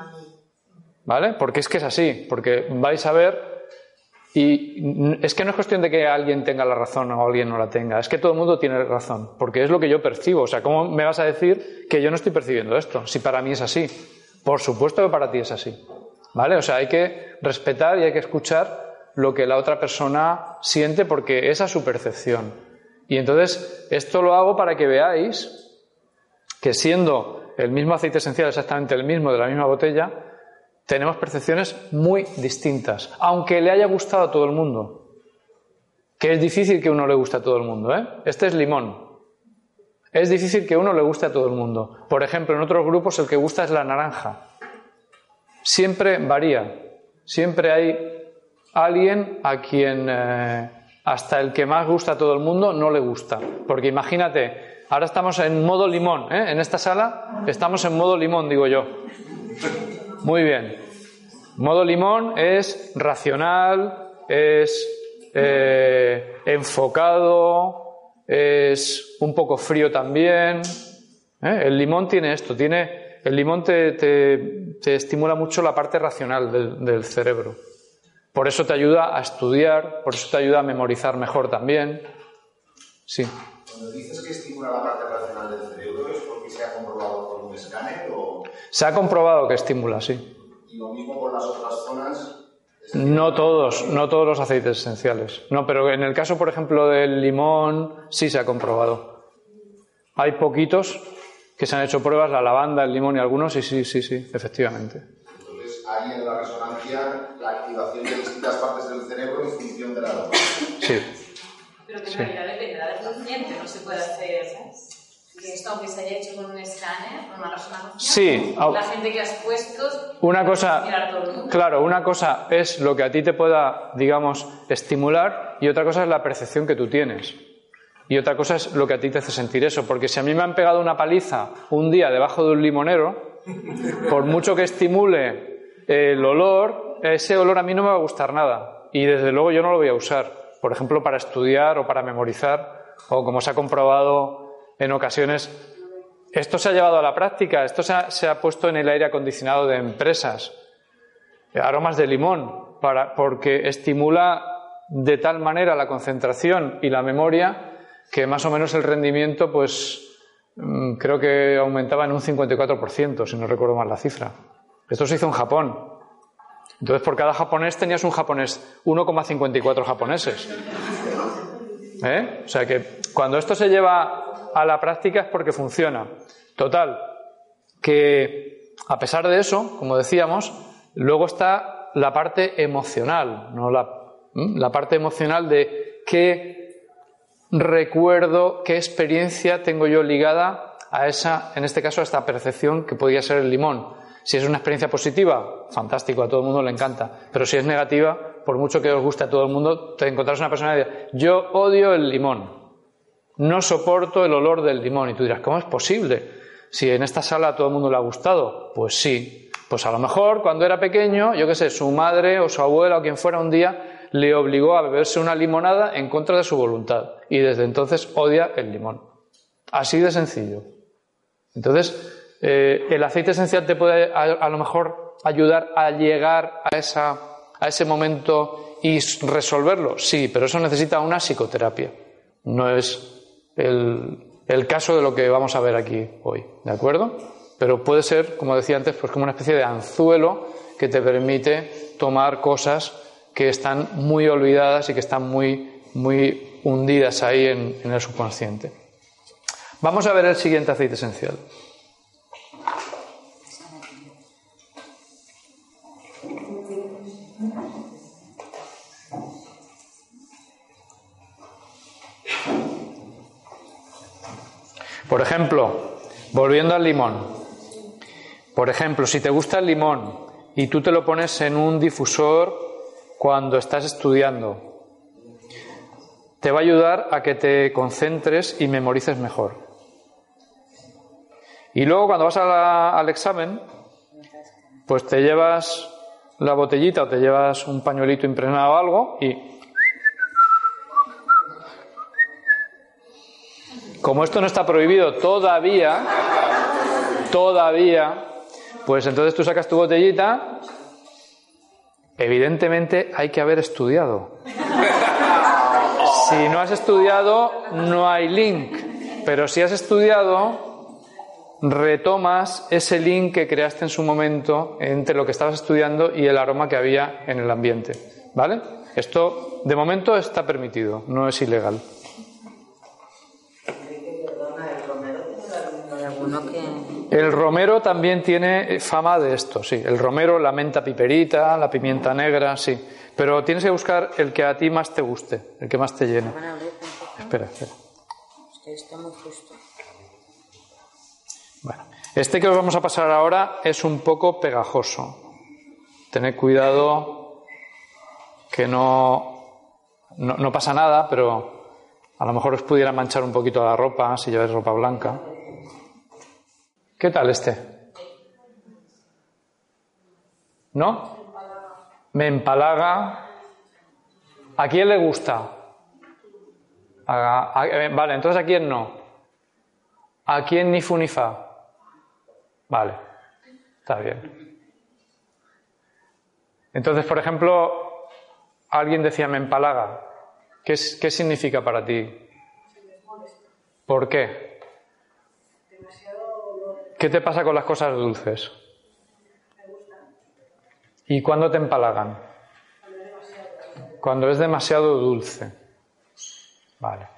¿vale? Porque es que es así, porque vais a ver y es que no es cuestión de que alguien tenga la razón o alguien no la tenga, es que todo el mundo tiene razón, porque es lo que yo percibo. O sea, ¿cómo me vas a decir que yo no estoy percibiendo esto? Si para mí es así. Por supuesto que para ti es así. ¿Vale? O sea, hay que respetar y hay que escuchar lo que la otra persona siente porque esa es su percepción. Y entonces, esto lo hago para que veáis que siendo el mismo aceite esencial, exactamente el mismo de la misma botella, tenemos percepciones muy distintas, aunque le haya gustado a todo el mundo. Que es difícil que uno le guste a todo el mundo, ¿eh? Este es limón. Es difícil que uno le guste a todo el mundo. Por ejemplo, en otros grupos el que gusta es la naranja. Siempre varía. Siempre hay alguien a quien eh, hasta el que más gusta a todo el mundo no le gusta. Porque imagínate, ahora estamos en modo limón, ¿eh? En esta sala estamos en modo limón, digo yo. Muy bien. Modo limón es racional, es eh, enfocado, es un poco frío también. ¿eh? El limón tiene esto, tiene, el limón te, te, estimula mucho la parte racional del, cerebro. Por eso te ayuda a estudiar, por eso te ayuda a memorizar mejor también. Sí. Cuando dices que estimula la parte racional del cerebro, ¿es porque se ha comprobado con un escáner o...? Se ha comprobado que estimula, sí. Y lo mismo con las otras zonas... No todos, no todos los aceites esenciales. No, pero en el caso, por ejemplo, del limón, sí se ha comprobado. Hay poquitos que se han hecho pruebas, la lavanda, el limón y algunos, y sí, sí, sí, efectivamente. Entonces, hay en la resonancia la activación de distintas partes del cerebro en función de la doma. Sí. Pero que en realidad dependerá del paciente, no se puede hacer. Que esto, aunque se haya hecho con un escáner, con una resonancia, Sí, la gente que has puesto. Una cosa, mirar todo el mundo. claro, una cosa es lo que a ti te pueda, digamos, estimular y otra cosa es la percepción que tú tienes. Y otra cosa es lo que a ti te hace sentir eso, porque si a mí me han pegado una paliza un día debajo de un limonero, por mucho que estimule el olor, ese olor a mí no me va a gustar nada. Y desde luego yo no lo voy a usar, por ejemplo, para estudiar o para memorizar, o como se ha comprobado en ocasiones, esto se ha llevado a la práctica, esto se ha, puesto en el aire acondicionado de empresas, aromas de limón, para, porque estimula de tal manera la concentración y la memoria que más o menos el rendimiento, pues mm, creo que aumentaba en un 54%, si no recuerdo mal la cifra. Esto se hizo en Japón. Entonces, por cada japonés tenías un japonés, 1,54 japoneses. ¿Eh? O sea que cuando esto se lleva a la práctica es porque funciona. Total, que a pesar de eso, como decíamos, luego está la parte emocional, no la, la parte emocional de qué recuerdo, qué experiencia tengo yo ligada a esa, en este caso, a esta percepción que podía ser el limón. Si es una experiencia positiva, fantástico, a todo el mundo le encanta. Pero si es negativa, por mucho que os guste a todo el mundo, te encontrarás una persona que diga, yo odio el limón, no soporto el olor del limón. Y tú dirás, ¿cómo es posible? Si en esta sala a todo el mundo le ha gustado, pues sí. Pues a lo mejor cuando era pequeño, yo qué sé, su madre o su abuela o quien fuera un día le obligó a beberse una limonada en contra de su voluntad. Y desde entonces odia el limón. Así de sencillo. Entonces, eh, el aceite esencial te puede a, lo mejor ayudar a llegar a, esa, a ese momento y resolverlo. Sí, pero eso necesita una psicoterapia. No es el, el caso de lo que vamos a ver aquí hoy. ¿De acuerdo? Pero puede ser, como decía antes, pues como una especie de anzuelo que te permite tomar cosas que están muy olvidadas y que están muy, muy hundidas ahí en el subconsciente. Vamos a ver el siguiente aceite esencial. Por ejemplo, volviendo al limón. Por ejemplo, si te gusta el limón y tú te lo pones en un difusor cuando estás estudiando, te va a ayudar a que te concentres y memorices mejor. Y luego cuando vas al examen, pues te llevas la botellita o te llevas un pañuelito impregnado o algo y como esto no está prohibido todavía, todavía, pues entonces tú sacas tu botellita, evidentemente hay que haber estudiado. Si no has estudiado, no hay link, pero si has estudiado, retomas ese link que creaste en su momento entre lo que estabas estudiando y el aroma que había en el ambiente. ¿Vale? Esto de momento está permitido, no es ilegal. El romero también tiene fama de esto, sí. El romero, la menta piperita, la pimienta negra, sí. Pero tienes que buscar el que a ti más te guste, el que más te llene. Espera, espera. Bueno, este que os vamos a pasar ahora es un poco pegajoso. Tened cuidado que no, no, no pasa nada, pero a lo mejor os pudiera manchar un poquito la ropa si lleváis ropa blanca. ¿Qué tal este? ¿No? Me empalaga. ¿A quién le gusta? A, vale, entonces ¿a quién no? ¿A quién ni fu ni fa? Vale, está bien. Entonces, por ejemplo, alguien decía me empalaga. ¿Qué, ¿Qué significa para ti? ¿Por qué? ¿Qué te pasa con las cosas dulces? ¿Y cuándo te empalagan? Cuando es demasiado dulce. Vale.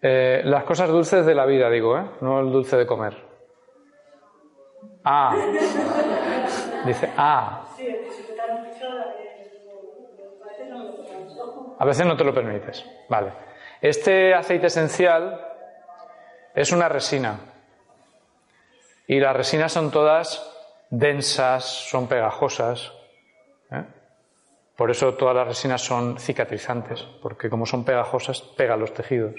Eh, las cosas dulces de la vida, digo, ¿eh? No el dulce de comer. Ah. Dice, ah. A veces no te lo permites. Vale. Este aceite esencial es una resina. Y las resinas son todas densas, son pegajosas. ¿eh? Por eso todas las resinas son cicatrizantes, porque como son pegajosas, pegan los tejidos.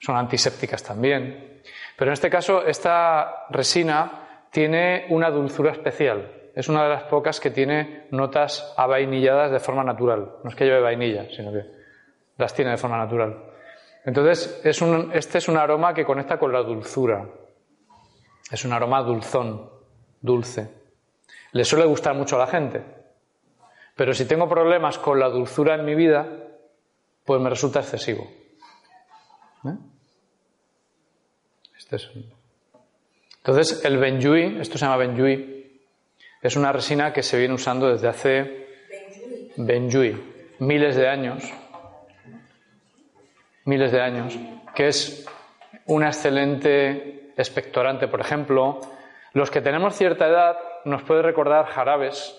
Son antisépticas también. Pero en este caso, esta resina tiene una dulzura especial. Es una de las pocas que tiene notas avainilladas de forma natural. No es que lleve vainilla, sino que las tiene de forma natural. Entonces, es este es un aroma que conecta con la dulzura. Es un aroma dulzón, dulce. Le suele gustar mucho a la gente. Pero si tengo problemas con la dulzura en mi vida, pues me resulta excesivo. ¿Eh? Este es... Entonces, el Benjui, esto se llama Benjui, es una resina que se viene usando desde hace Benjui, miles de años miles de años, que es una excelente expectorante, por ejemplo. Los que tenemos cierta edad nos puede recordar jarabes,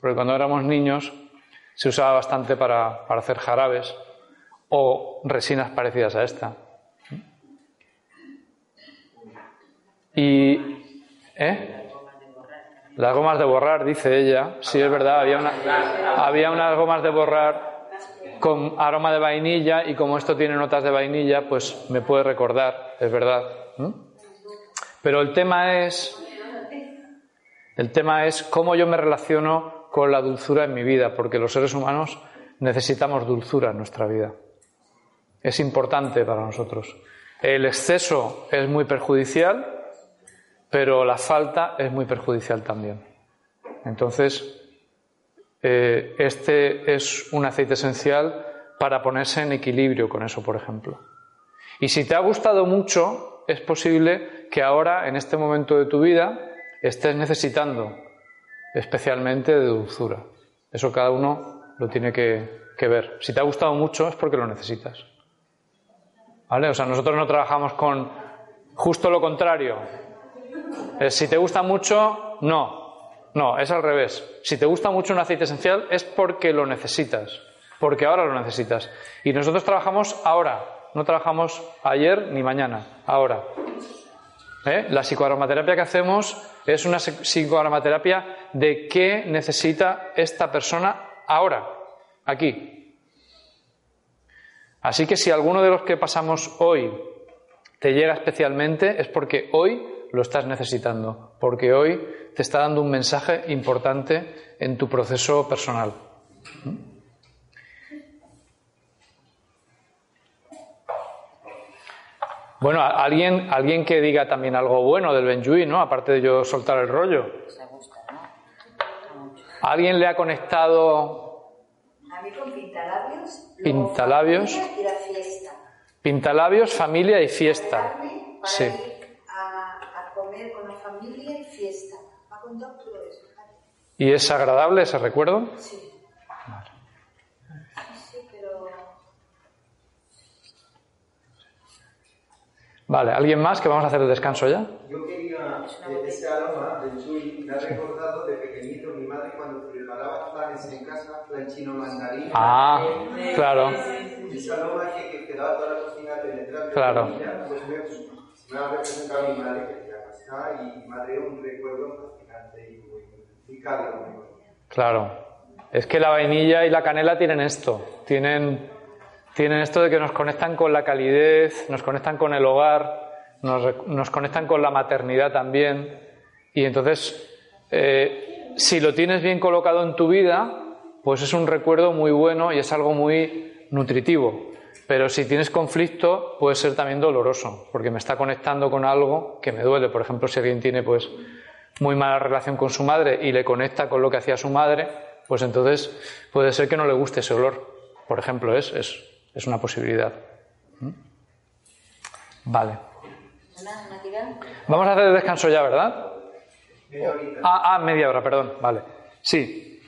porque cuando éramos niños se usaba bastante para, hacer jarabes o resinas parecidas a esta. Y. ¿Eh? Las gomas de borrar, dice ella. Sí, es verdad, había, una, había unas gomas de borrar con aroma de vainilla y como esto tiene notas de vainilla, pues me puede recordar, es verdad. Pero el tema es el tema es cómo yo me relaciono con la dulzura en mi vida, porque los seres humanos necesitamos dulzura en nuestra vida. Es importante para nosotros. El exceso es muy perjudicial, pero la falta es muy perjudicial también. Entonces, eh, este es un aceite esencial para ponerse en equilibrio con eso, por ejemplo. Y si te ha gustado mucho, es posible que ahora, en este momento de tu vida, estés necesitando especialmente de dulzura. Eso cada uno lo tiene que, ver. Si te ha gustado mucho es porque lo necesitas. ¿Vale? O sea, nosotros no trabajamos con justo lo contrario. si te gusta mucho, no. No, es al revés. Si te gusta mucho un aceite esencial es porque lo necesitas, porque ahora lo necesitas. Y nosotros trabajamos ahora, no trabajamos ayer ni mañana, ahora. ¿Eh? La psicoaromaterapia que hacemos es una psicoaromaterapia de qué necesita esta persona ahora, aquí. Así que si alguno de los que pasamos hoy te llega especialmente es porque hoy lo estás necesitando, porque hoy te está dando un mensaje importante en tu proceso personal. Bueno, alguien, alguien que diga también algo bueno del Benjuí, ¿no? Aparte de yo soltar el rollo. ¿Alguien le ha conectado? A mí con pintalabios. Pintalabios. Y la fiesta. Pintalabios, familia y fiesta. Sí. ¿Y es agradable ese recuerdo? Sí. Vale. Sí, pero... Vale, ¿alguien más que vamos a hacer el descanso ya? Yo quería, este aroma del chui me ha recordado de pequeñito mi madre cuando preparaba planes en casa, chino mandarín. Ah, claro. Ese aroma que, que quedaba toda la cocina penetrante. Claro. Pues me, me ha representado mi madre que no está y mi madre un recuerdo fascinante y Claro. Es que la vainilla y la canela tienen esto. Tienen, tienen esto de que nos conectan con la calidez, nos conectan con el hogar, nos, conectan con la maternidad también. Y entonces, eh, si lo tienes bien colocado en tu vida, pues es un recuerdo muy bueno y es algo muy nutritivo. Pero si tienes conflicto, puede ser también doloroso, porque me está conectando con algo que me duele. Por ejemplo, si alguien tiene pues muy mala relación con su madre y le conecta con lo que hacía su madre, pues entonces puede ser que no le guste ese olor. Por ejemplo, es, es, una posibilidad. ¿Mm? Vale. Vamos a hacer el descanso ya, ¿verdad? Ah, ah, media hora, perdón. Vale. Sí.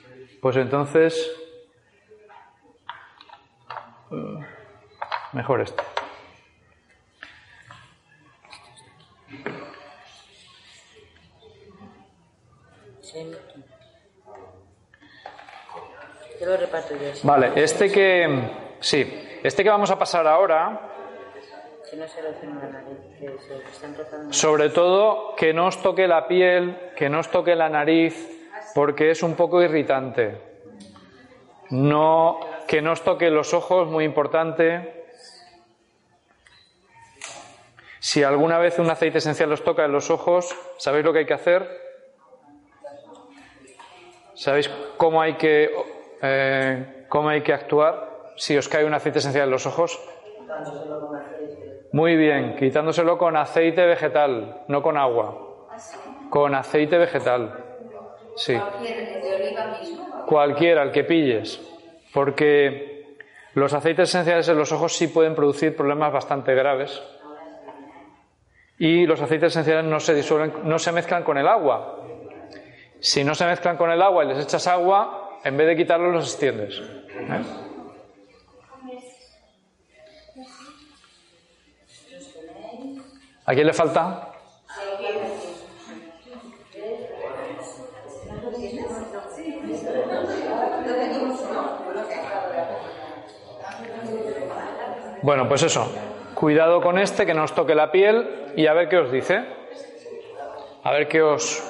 Pues entonces. eh, Mejor esto. Yo lo reparto yo. sí. Vale, este que. Sí. Este que vamos a pasar ahora, sobre todo que no os toque la piel, que no os toque la nariz, porque es un poco irritante. No, que no os toque los ojos, muy importante. Si alguna vez un aceite esencial os toca en los ojos, ¿sabéis lo que hay que hacer? ¿Sabéis cómo hay que, eh, cómo hay que actuar si os cae un aceite esencial en los ojos? Muy bien, quitándoselo con aceite vegetal, no con agua. Con aceite vegetal. Sí. Cualquiera, el que pilles. Porque los aceites esenciales en los ojos sí pueden producir problemas bastante graves. Y los aceites esenciales no se disuelven, no se mezclan con el agua. Si no se mezclan con el agua y les echas agua, en vez de quitarlos los extiendes. ¿Eh? ¿A quién le falta? Bueno, pues eso. Cuidado con este, que no os toque la piel y a ver qué os dice. A ver qué os,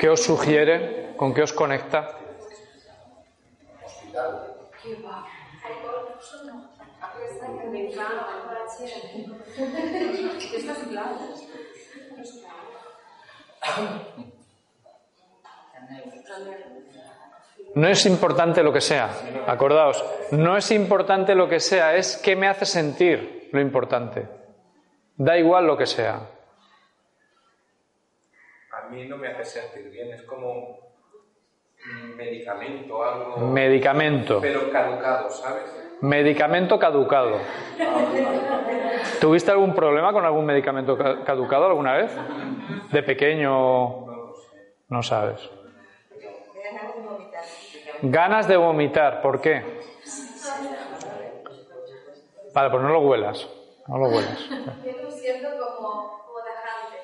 qué os sugiere, con qué os conecta. No es importante lo que sea, acordaos, no es importante lo que sea, es qué me hace sentir lo importante. Da igual lo que sea. A mí no me hace sentir bien, es como un medicamento, algo. Medicamento. Pero caducado, ¿sabes? Medicamento caducado. ¿Tuviste algún problema con algún medicamento ca- caducado alguna vez? De pequeño, no sabes. Ganas de vomitar, ¿por qué? Vale, pues no lo huelas, no lo huelas. Como, tajante,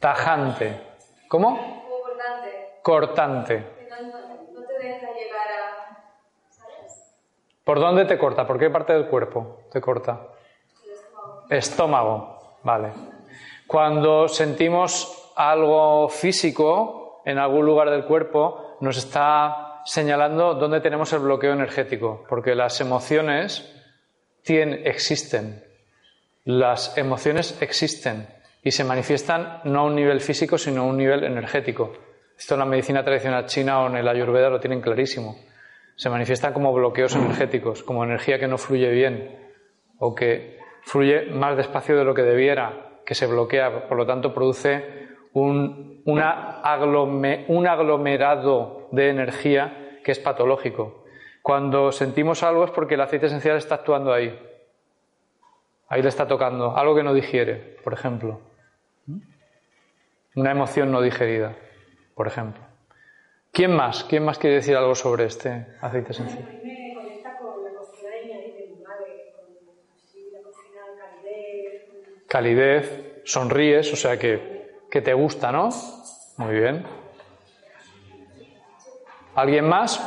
Tajante. ¿Cómo? como cortante, Cortante. no, te deja llegar a... ¿Por dónde te corta? ¿Por qué parte del cuerpo te corta? Estómago. Vale. Cuando sentimos algo físico en algún lugar del cuerpo, nos está señalando dónde tenemos el bloqueo energético, porque las emociones tienen, existen. Las emociones existen y se manifiestan no a un nivel físico, sino a un nivel energético. Esto en la medicina tradicional china o en el ayurveda lo tienen clarísimo. Se manifiestan como bloqueos energéticos, como energía que no fluye bien o que fluye más despacio de lo que debiera, que se bloquea, por lo tanto produce un, una aglome- un aglomerado de energía que es patológico. Cuando sentimos algo es porque el aceite esencial está actuando ahí. Ahí le está tocando, algo que no digiere, por ejemplo. ¿Mm? Una emoción no digerida, por ejemplo. ¿Quién más? ¿Quién más quiere decir algo sobre este aceite esencial? A mí me conecta con la cocina de mi, madre, con así, la cocina calidez. calidez, sonríes, o sea que, que te gusta, ¿no? Muy bien. ¿Alguien más?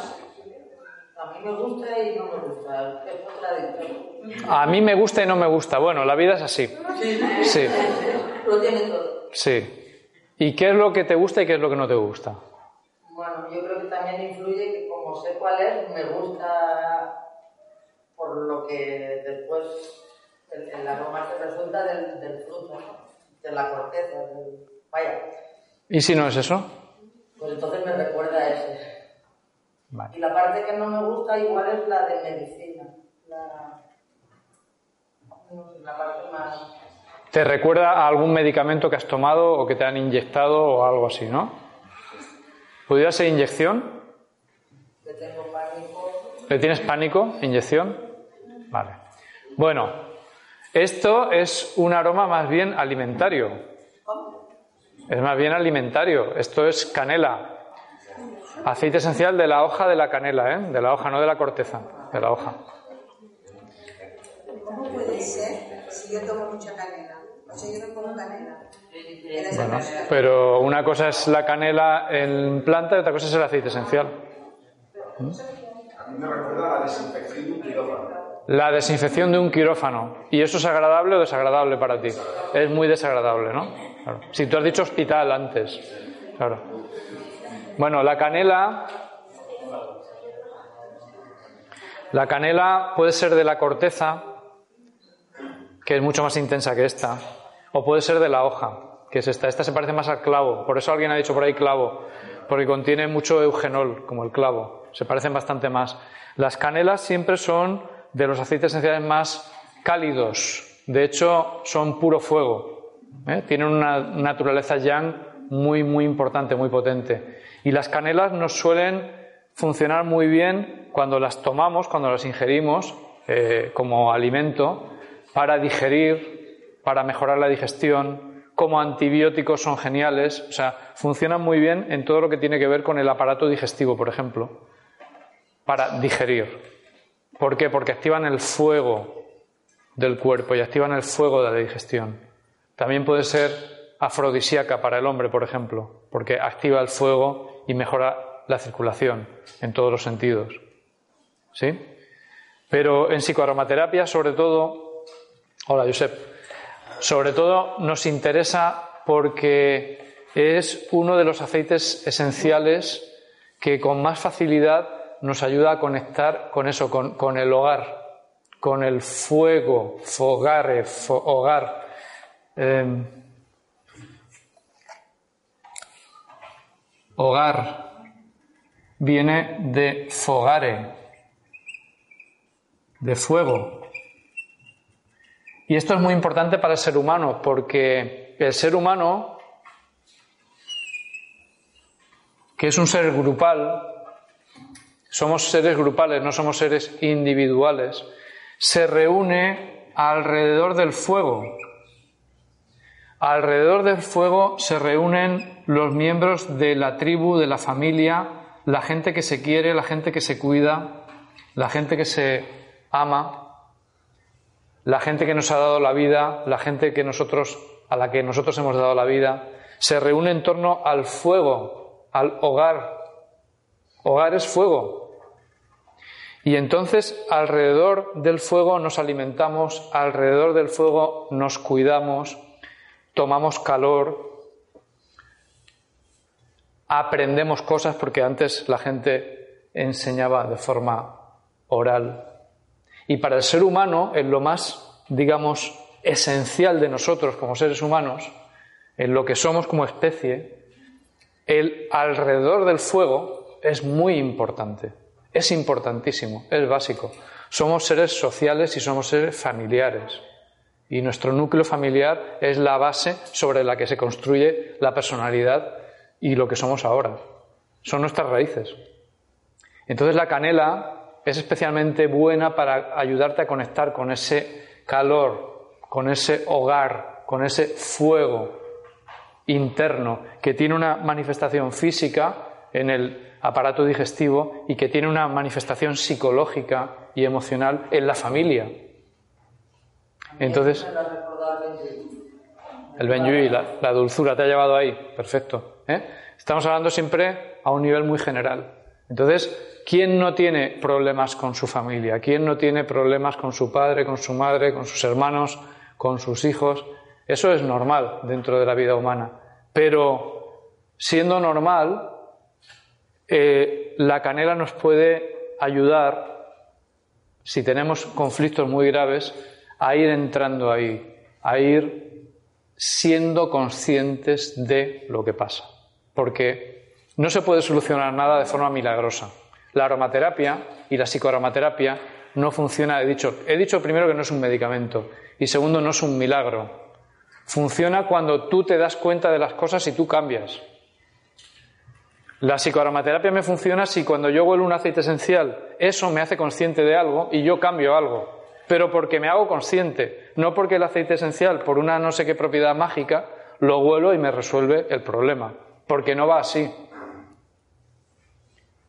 A mí me gusta y no me gusta. Es contradictorio. A mí me gusta y no me gusta. Bueno, la vida es así. Sí, Lo tiene todo. sí. ¿Y qué es lo que te gusta y qué es lo que no te gusta? Bueno, yo creo que también influye que como sé cuál es, me gusta por lo que después el, el aroma se resulta del, del fruto, ¿no? de la corteza. del- Vaya, ¿Y si no es eso? pues entonces me recuerda a ese. Vale. Y la parte que no me gusta igual es la de medicina. La, la parte más... ¿Te recuerda a algún medicamento que has tomado o que te han inyectado o algo así, no? ¿Pudiera ser inyección? que tengo pánico. ¿Le tienes pánico? ¿Inyección? Vale. Bueno, Esto es un aroma más bien alimentario. Es más bien alimentario. Esto es canela. Aceite esencial de la hoja de la canela, ¿eh? De la hoja, no de la corteza, de la hoja. ¿Cómo puede ser si yo tomo mucha canela? O sea, yo no pongo canela. Bueno, pero una cosa es la canela en planta y otra cosa es el aceite esencial. A mí me recuerda a la desinfección de un quirófano. La desinfección de un quirófano. ¿Y eso es agradable o desagradable para ti? Es muy desagradable, ¿no? Claro. Si tú has dicho hospital antes. Claro. Bueno, la canela. La canela puede ser de la corteza, que es mucho más intensa que esta, o puede ser de la hoja, que es esta. Esta se parece más al clavo, por eso alguien ha dicho por ahí clavo, porque contiene mucho eugenol, como el clavo, se parecen bastante más. Las canelas siempre son de los aceites esenciales más cálidos, de hecho son puro fuego, ¿eh? tienen una naturaleza yang muy, muy importante, muy potente. Y las canelas nos suelen funcionar muy bien cuando las tomamos, cuando las ingerimos eh, como alimento para digerir, para mejorar la digestión, como antibióticos son geniales, o sea, funcionan muy bien en todo lo que tiene que ver con el aparato digestivo, por ejemplo, para digerir. ¿Por qué? Porque activan el fuego del cuerpo y activan el fuego de la digestión. También puede ser afrodisíaca para el hombre, por ejemplo, porque activa el fuego y mejora la circulación en todos los sentidos. ¿Sí? Pero en psicoaromaterapia, sobre todo, hola Josep, sobre todo nos interesa porque es uno de los aceites esenciales que con más facilidad nos ayuda a conectar con eso, con, el hogar, con el fuego, fogare, fo- hogar. Eh, hogar viene de fogare, de fuego. Y esto es muy importante para el ser humano, porque el ser humano, que es un ser grupal, somos seres grupales, no somos seres individuales, se reúne alrededor del fuego. Alrededor del fuego se reúnen los miembros de la tribu, de la familia, la gente que se quiere, la gente que se cuida, la gente que se ama, la gente que nos ha dado la vida, la gente que nosotros, a la que nosotros hemos dado la vida, se reúne en torno al fuego, al hogar. Hogar es fuego. Y entonces alrededor del fuego nos alimentamos, alrededor del fuego nos cuidamos, tomamos calor, aprendemos cosas porque antes la gente enseñaba de forma oral. Y para el ser humano, en lo más, digamos, esencial de nosotros como seres humanos, en lo que somos como especie, el alrededor del fuego es muy importante. Es importantísimo, es básico. Somos seres sociales y somos seres familiares. Y nuestro núcleo familiar es la base sobre la que se construye la personalidad y lo que somos ahora. Son nuestras raíces. Entonces la canela es especialmente buena para ayudarte a conectar con ese calor, con ese hogar, con ese fuego interno que tiene una manifestación física en el aparato digestivo y que tiene una manifestación psicológica y emocional en la familia. Entonces, el Benjuí, la, la dulzura, te ha llevado ahí. Perfecto. ¿eh? Estamos hablando siempre a un nivel muy general. Entonces, ¿quién no tiene problemas con su familia? ¿Quién no tiene problemas con su padre, con su madre, con sus hermanos, con sus hijos? Eso es normal dentro de la vida humana. Pero, siendo normal, eh, la canela nos puede ayudar, si tenemos conflictos muy graves, a ir entrando ahí, a ir siendo conscientes de lo que pasa. Porque no se puede solucionar nada de forma milagrosa. La aromaterapia y la psicoaromaterapia no funciona, he dicho, he dicho primero que no es un medicamento y segundo no es un milagro. Funciona cuando tú te das cuenta de las cosas y tú cambias. La psicoaromaterapia me funciona si cuando yo huelo un aceite esencial, eso me hace consciente de algo y yo cambio algo. pero porque me hago consciente, no porque el aceite esencial, por una no sé qué propiedad mágica, lo huelo y me resuelve el problema, porque no va así.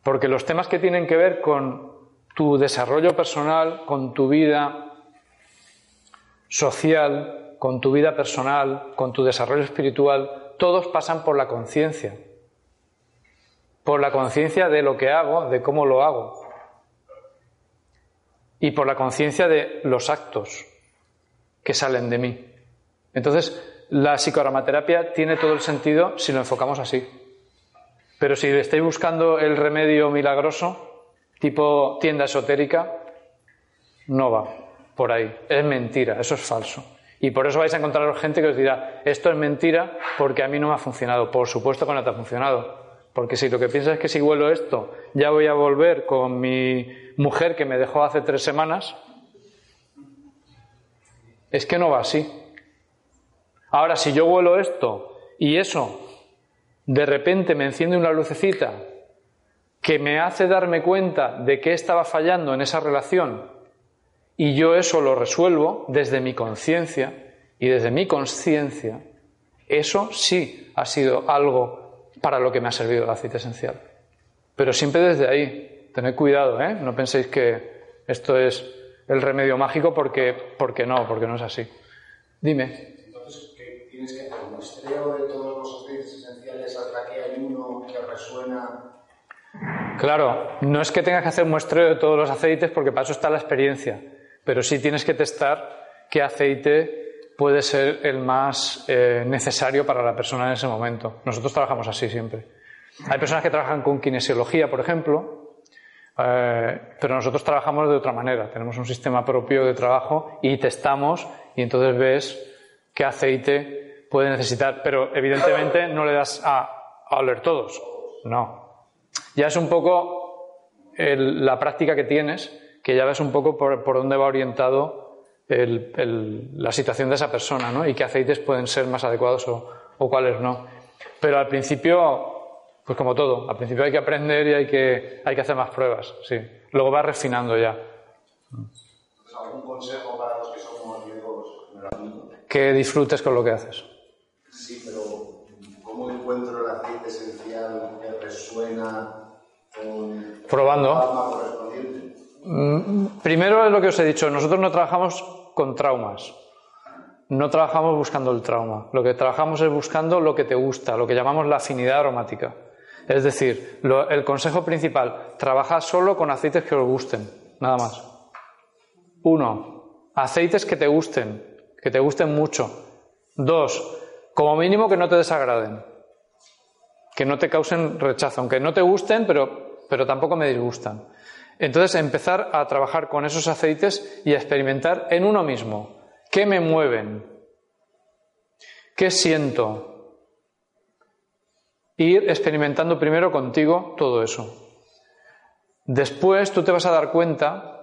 Porque los temas que tienen que ver con tu desarrollo personal, con tu vida social, con tu vida personal, con tu desarrollo espiritual, todos pasan por la conciencia. Por la conciencia de lo que hago, de cómo lo hago. Y por la conciencia de los actos que salen de mí. Entonces, la psicodramaterapia tiene todo el sentido si lo enfocamos así. Pero si estáis buscando el remedio milagroso, tipo tienda esotérica, no va por ahí. Es mentira, eso es falso. Y por eso vais a encontrar gente que os dirá, esto es mentira porque a mí no me ha funcionado. Por supuesto que no te ha funcionado. Porque si lo que piensas es que si huelo esto, ya voy a volver con mi mujer que me dejó hace tres semanas, es que no va así. Ahora, si yo huelo esto y eso de repente me enciende una lucecita que me hace darme cuenta de que estaba fallando en esa relación y yo eso lo resuelvo desde mi conciencia y desde mi conciencia, eso sí ha sido algo para lo que me ha servido el aceite esencial. Pero siempre desde ahí, tened cuidado, ¿eh? no penséis que esto es el remedio mágico porque, porque no, porque no es así. Dime. Entonces, ¿qué tienes que hacer? ¿Un muestreo de todos los aceites esenciales hasta que hay uno que resuena? Claro, no es que tengas que hacer muestreo de todos los aceites porque para eso está la experiencia, pero sí tienes que testar qué aceite puede ser el más eh, necesario para la persona en ese momento. Nosotros trabajamos así siempre. Hay personas que trabajan con kinesiología, por ejemplo, eh, pero nosotros trabajamos de otra manera. Tenemos un sistema propio de trabajo y testamos y entonces ves qué aceite puede necesitar. Pero evidentemente no le das a, a oler todos. No. Ya es un poco el- la práctica que tienes, que ya ves un poco por, por dónde va orientado el- el- la situación de esa persona, ¿no? Y qué aceites pueden ser más adecuados o, o cuáles no. Pero al principio, pues como todo, al principio hay que aprender y hay que, hay que hacer más pruebas, sí. Luego va refinando ya. Entonces, ¿Algún consejo para los que somos. Que disfrutes con lo que haces. Sí, pero ¿cómo encuentro el aceite esencial que resuena con Probando. Mm, Primero es lo que os he dicho, nosotros no trabajamos con traumas, no trabajamos buscando el trauma, lo que trabajamos es buscando lo que te gusta, lo que llamamos la afinidad aromática. Es decir, lo- el consejo principal, trabaja solo con aceites que os gusten, nada más. Uno, aceites que te gusten, que te gusten mucho. Dos, como mínimo que no te desagraden, que no te causen rechazo, aunque no te gusten, pero, pero tampoco me disgustan. Entonces, empezar a trabajar con esos aceites y a experimentar en uno mismo. ¿Qué me mueven? ¿Qué siento? Ir experimentando primero contigo todo eso. Después tú te vas a dar cuenta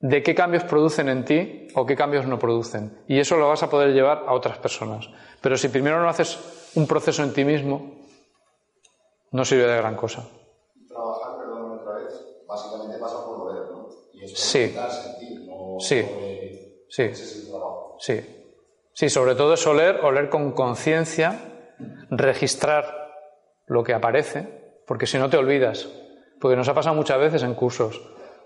de qué cambios producen en ti o qué cambios no producen. Y eso lo vas a poder llevar a otras personas. Pero si primero no haces un proceso en ti mismo, no sirve de gran cosa. Trabajar, perdón, otra vez, básicamente pasa por lo ver, ¿no? Y Sí. Sí. Sí. Sí. Sí, sobre todo es oler, oler con conciencia, registrar lo que aparece, porque si no te olvidas. Porque nos ha pasado muchas veces en cursos.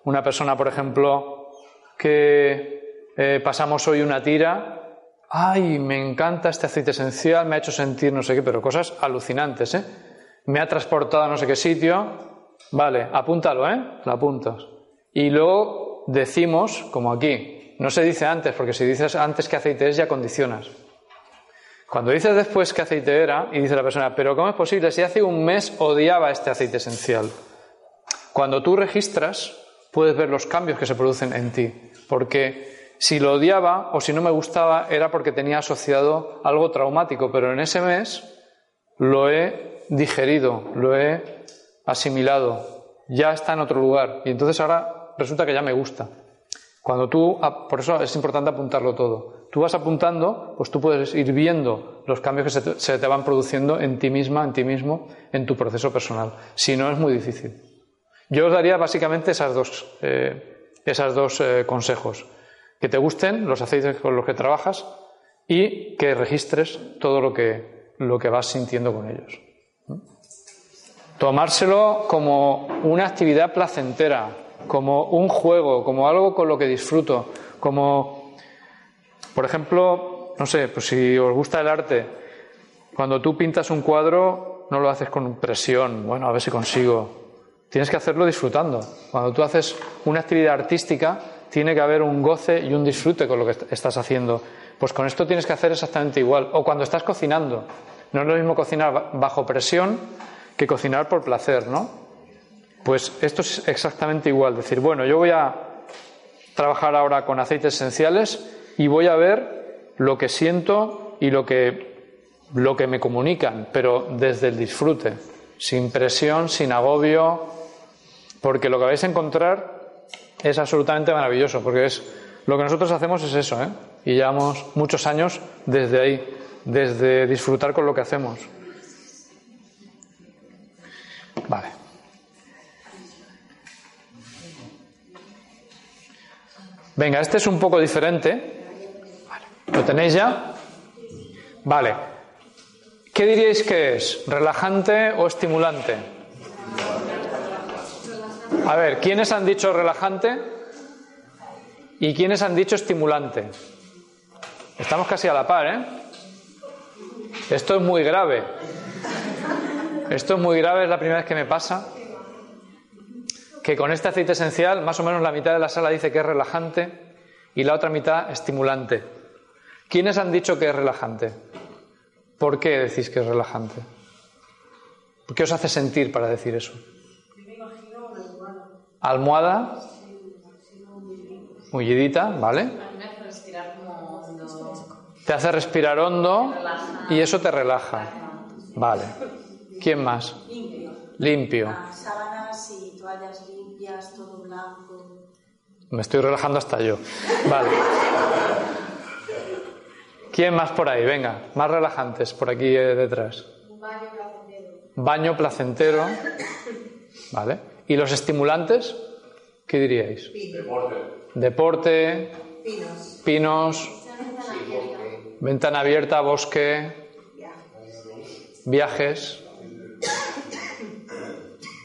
Una persona, por ejemplo, que eh, pasamos hoy una tira, ay, me encanta este aceite esencial, me ha hecho sentir no sé qué, pero cosas alucinantes, ¿eh? Me ha transportado a no sé qué sitio, vale, apúntalo, ¿eh? Lo apuntas. Y luego decimos, como aquí, no se dice antes, porque si dices antes qué aceite es, ya condicionas. Cuando dices después qué aceite era, y dice la persona, pero ¿cómo es posible? Si hace un mes odiaba este aceite esencial. Cuando tú registras, puedes ver los cambios que se producen en ti. Porque si lo odiaba o si no me gustaba, era porque tenía asociado algo traumático, pero en ese mes lo he digerido, lo he asimilado, ya está en otro lugar. Y entonces ahora resulta que ya me gusta. Cuando tú, por eso es importante apuntarlo todo. Tú vas apuntando, pues tú puedes ir viendo los cambios que se te, van produciendo en ti misma, en ti mismo, en tu proceso personal. Si no, es muy difícil. Yo os daría básicamente esas dos, eh, esas dos eh, consejos. que te gusten los aceites con los que trabajas y que registres todo lo que, lo que vas sintiendo con ellos. Tomárselo como una actividad placentera, como un juego, como algo con lo que disfruto, como, por ejemplo, no sé, pues si os gusta el arte, cuando tú pintas un cuadro no lo haces con presión, bueno, a ver si consigo. Tienes que hacerlo disfrutando. Cuando tú haces una actividad artística, tiene que haber un goce y un disfrute con lo que estás haciendo. Pues con esto tienes que hacer exactamente igual. O cuando estás cocinando. No es lo mismo cocinar bajo presión que cocinar por placer, ¿no? Pues esto es exactamente igual. Decir, bueno, yo voy a trabajar ahora con aceites esenciales y voy a ver lo que siento y lo que, lo que me comunican, pero desde el disfrute, sin presión, sin agobio, porque lo que vais a encontrar es absolutamente maravilloso, porque es lo que nosotros hacemos es eso, ¿eh? y llevamos muchos años desde ahí, desde disfrutar con lo que hacemos. Vale. Venga, este es un poco diferente. ¿Lo tenéis ya? Vale. ¿Qué diríais que es? ¿Relajante o estimulante? A ver, ¿quiénes han dicho relajante? ¿Y quiénes han dicho estimulante? Estamos casi a la par, ¿eh? Esto es muy grave. Esto es muy grave, es la primera vez que me pasa. Que con este aceite esencial, más o menos la mitad de la sala dice que es relajante y la otra mitad estimulante. ¿Quiénes han dicho que es relajante? ¿Por qué decís que es relajante? ¿Qué os hace sentir para decir eso? Almohada. Mullidita, ¿vale? Te hace respirar hondo y eso te relaja. Vale. ¿Quién más? Limpio. Toallas limpias, todo blanco. Me estoy relajando hasta yo. Vale. ¿Quién más por ahí? Venga, más relajantes por aquí eh, detrás. Un baño placentero. Baño placentero. Vale. ¿Y los estimulantes? ¿Qué diríais? Deporte. Deporte. Pinos. Pinos. Ventana abierta, bosque. Viajes.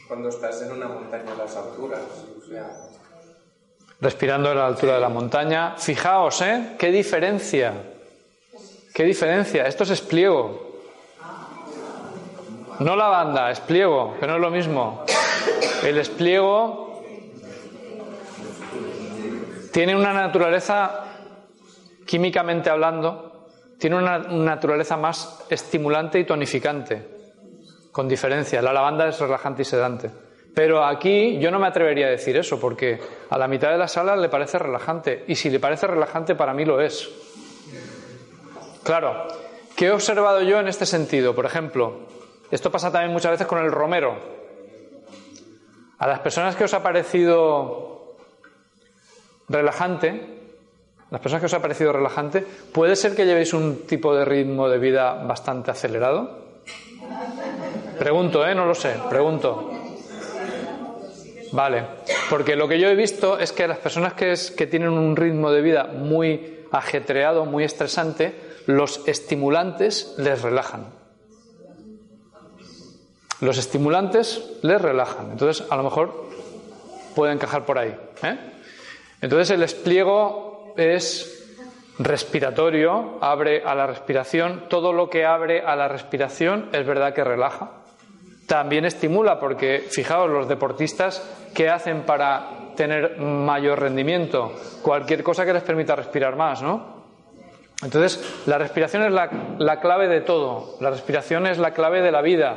Cuando estás en una montaña a las alturas. O sea, Respirando a la altura de la montaña. Fijaos, ¿eh? ¿Qué diferencia? ¿Qué diferencia? Esto es espliego. No la banda, espliego, que no es lo mismo. El espliego tiene una naturaleza, químicamente hablando, tiene una naturaleza más estimulante y tonificante, con diferencia. La lavanda es relajante y sedante. Pero aquí yo no me atrevería a decir eso, porque a la mitad de la sala le parece relajante. Y si le parece relajante, para mí lo es. Claro, ¿qué he observado yo en este sentido? Por ejemplo, esto pasa también muchas veces con el romero. A las personas que os ha parecido relajante, las personas que os ha parecido relajante, ¿puede ser que llevéis un tipo de ritmo de vida bastante acelerado? Pregunto, ¿eh? No lo sé, pregunto. Vale, porque lo que yo he visto es que las personas que, es, que tienen un ritmo de vida muy ajetreado, muy estresante, los estimulantes les relajan. Los estimulantes les relajan. Entonces, a lo mejor puede encajar por ahí. ¿eh? Entonces, el espliego es respiratorio, abre a la respiración. Todo lo que abre a la respiración es verdad que relaja. También estimula, porque fijaos, los deportistas, ¿qué hacen para tener mayor rendimiento? Cualquier cosa que les permita respirar más, ¿no? Entonces, la respiración es la, la, clave de todo. La respiración es la clave de la vida.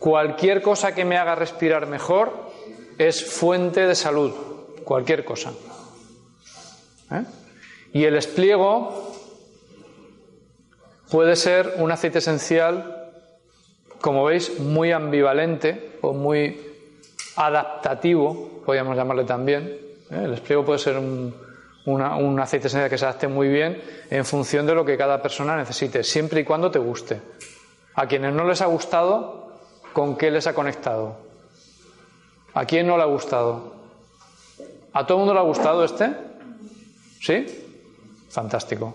Cualquier cosa que me haga respirar mejor es fuente de salud. Cualquier cosa. ¿Eh? Y el espliego puede ser un aceite esencial, como veis, muy ambivalente o muy adaptativo, podríamos llamarle también. ¿Eh? El espliego puede ser un, una, un aceite esencial que se adapte muy bien en función de lo que cada persona necesite, siempre y cuando te guste. A quienes no les ha gustado, ¿con qué les ha conectado? ¿A quién no le ha gustado? ¿A todo el mundo le ha gustado este? ¿Sí? Fantástico.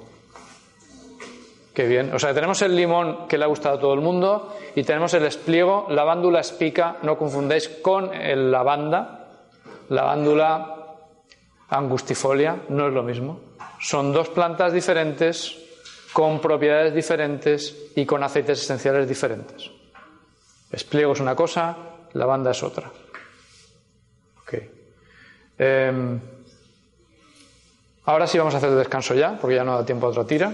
Qué bien. O sea, tenemos el limón que le ha gustado a todo el mundo y tenemos el espliego, lavándula espica, no confundáis con el lavanda. Lavándula angustifolia no es lo mismo. Son dos plantas diferentes, con propiedades diferentes y con aceites esenciales diferentes. Espliego es una cosa, lavanda es otra. Okay. Em, ahora sí vamos a hacer el descanso ya, porque ya no da tiempo a otra tira.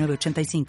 85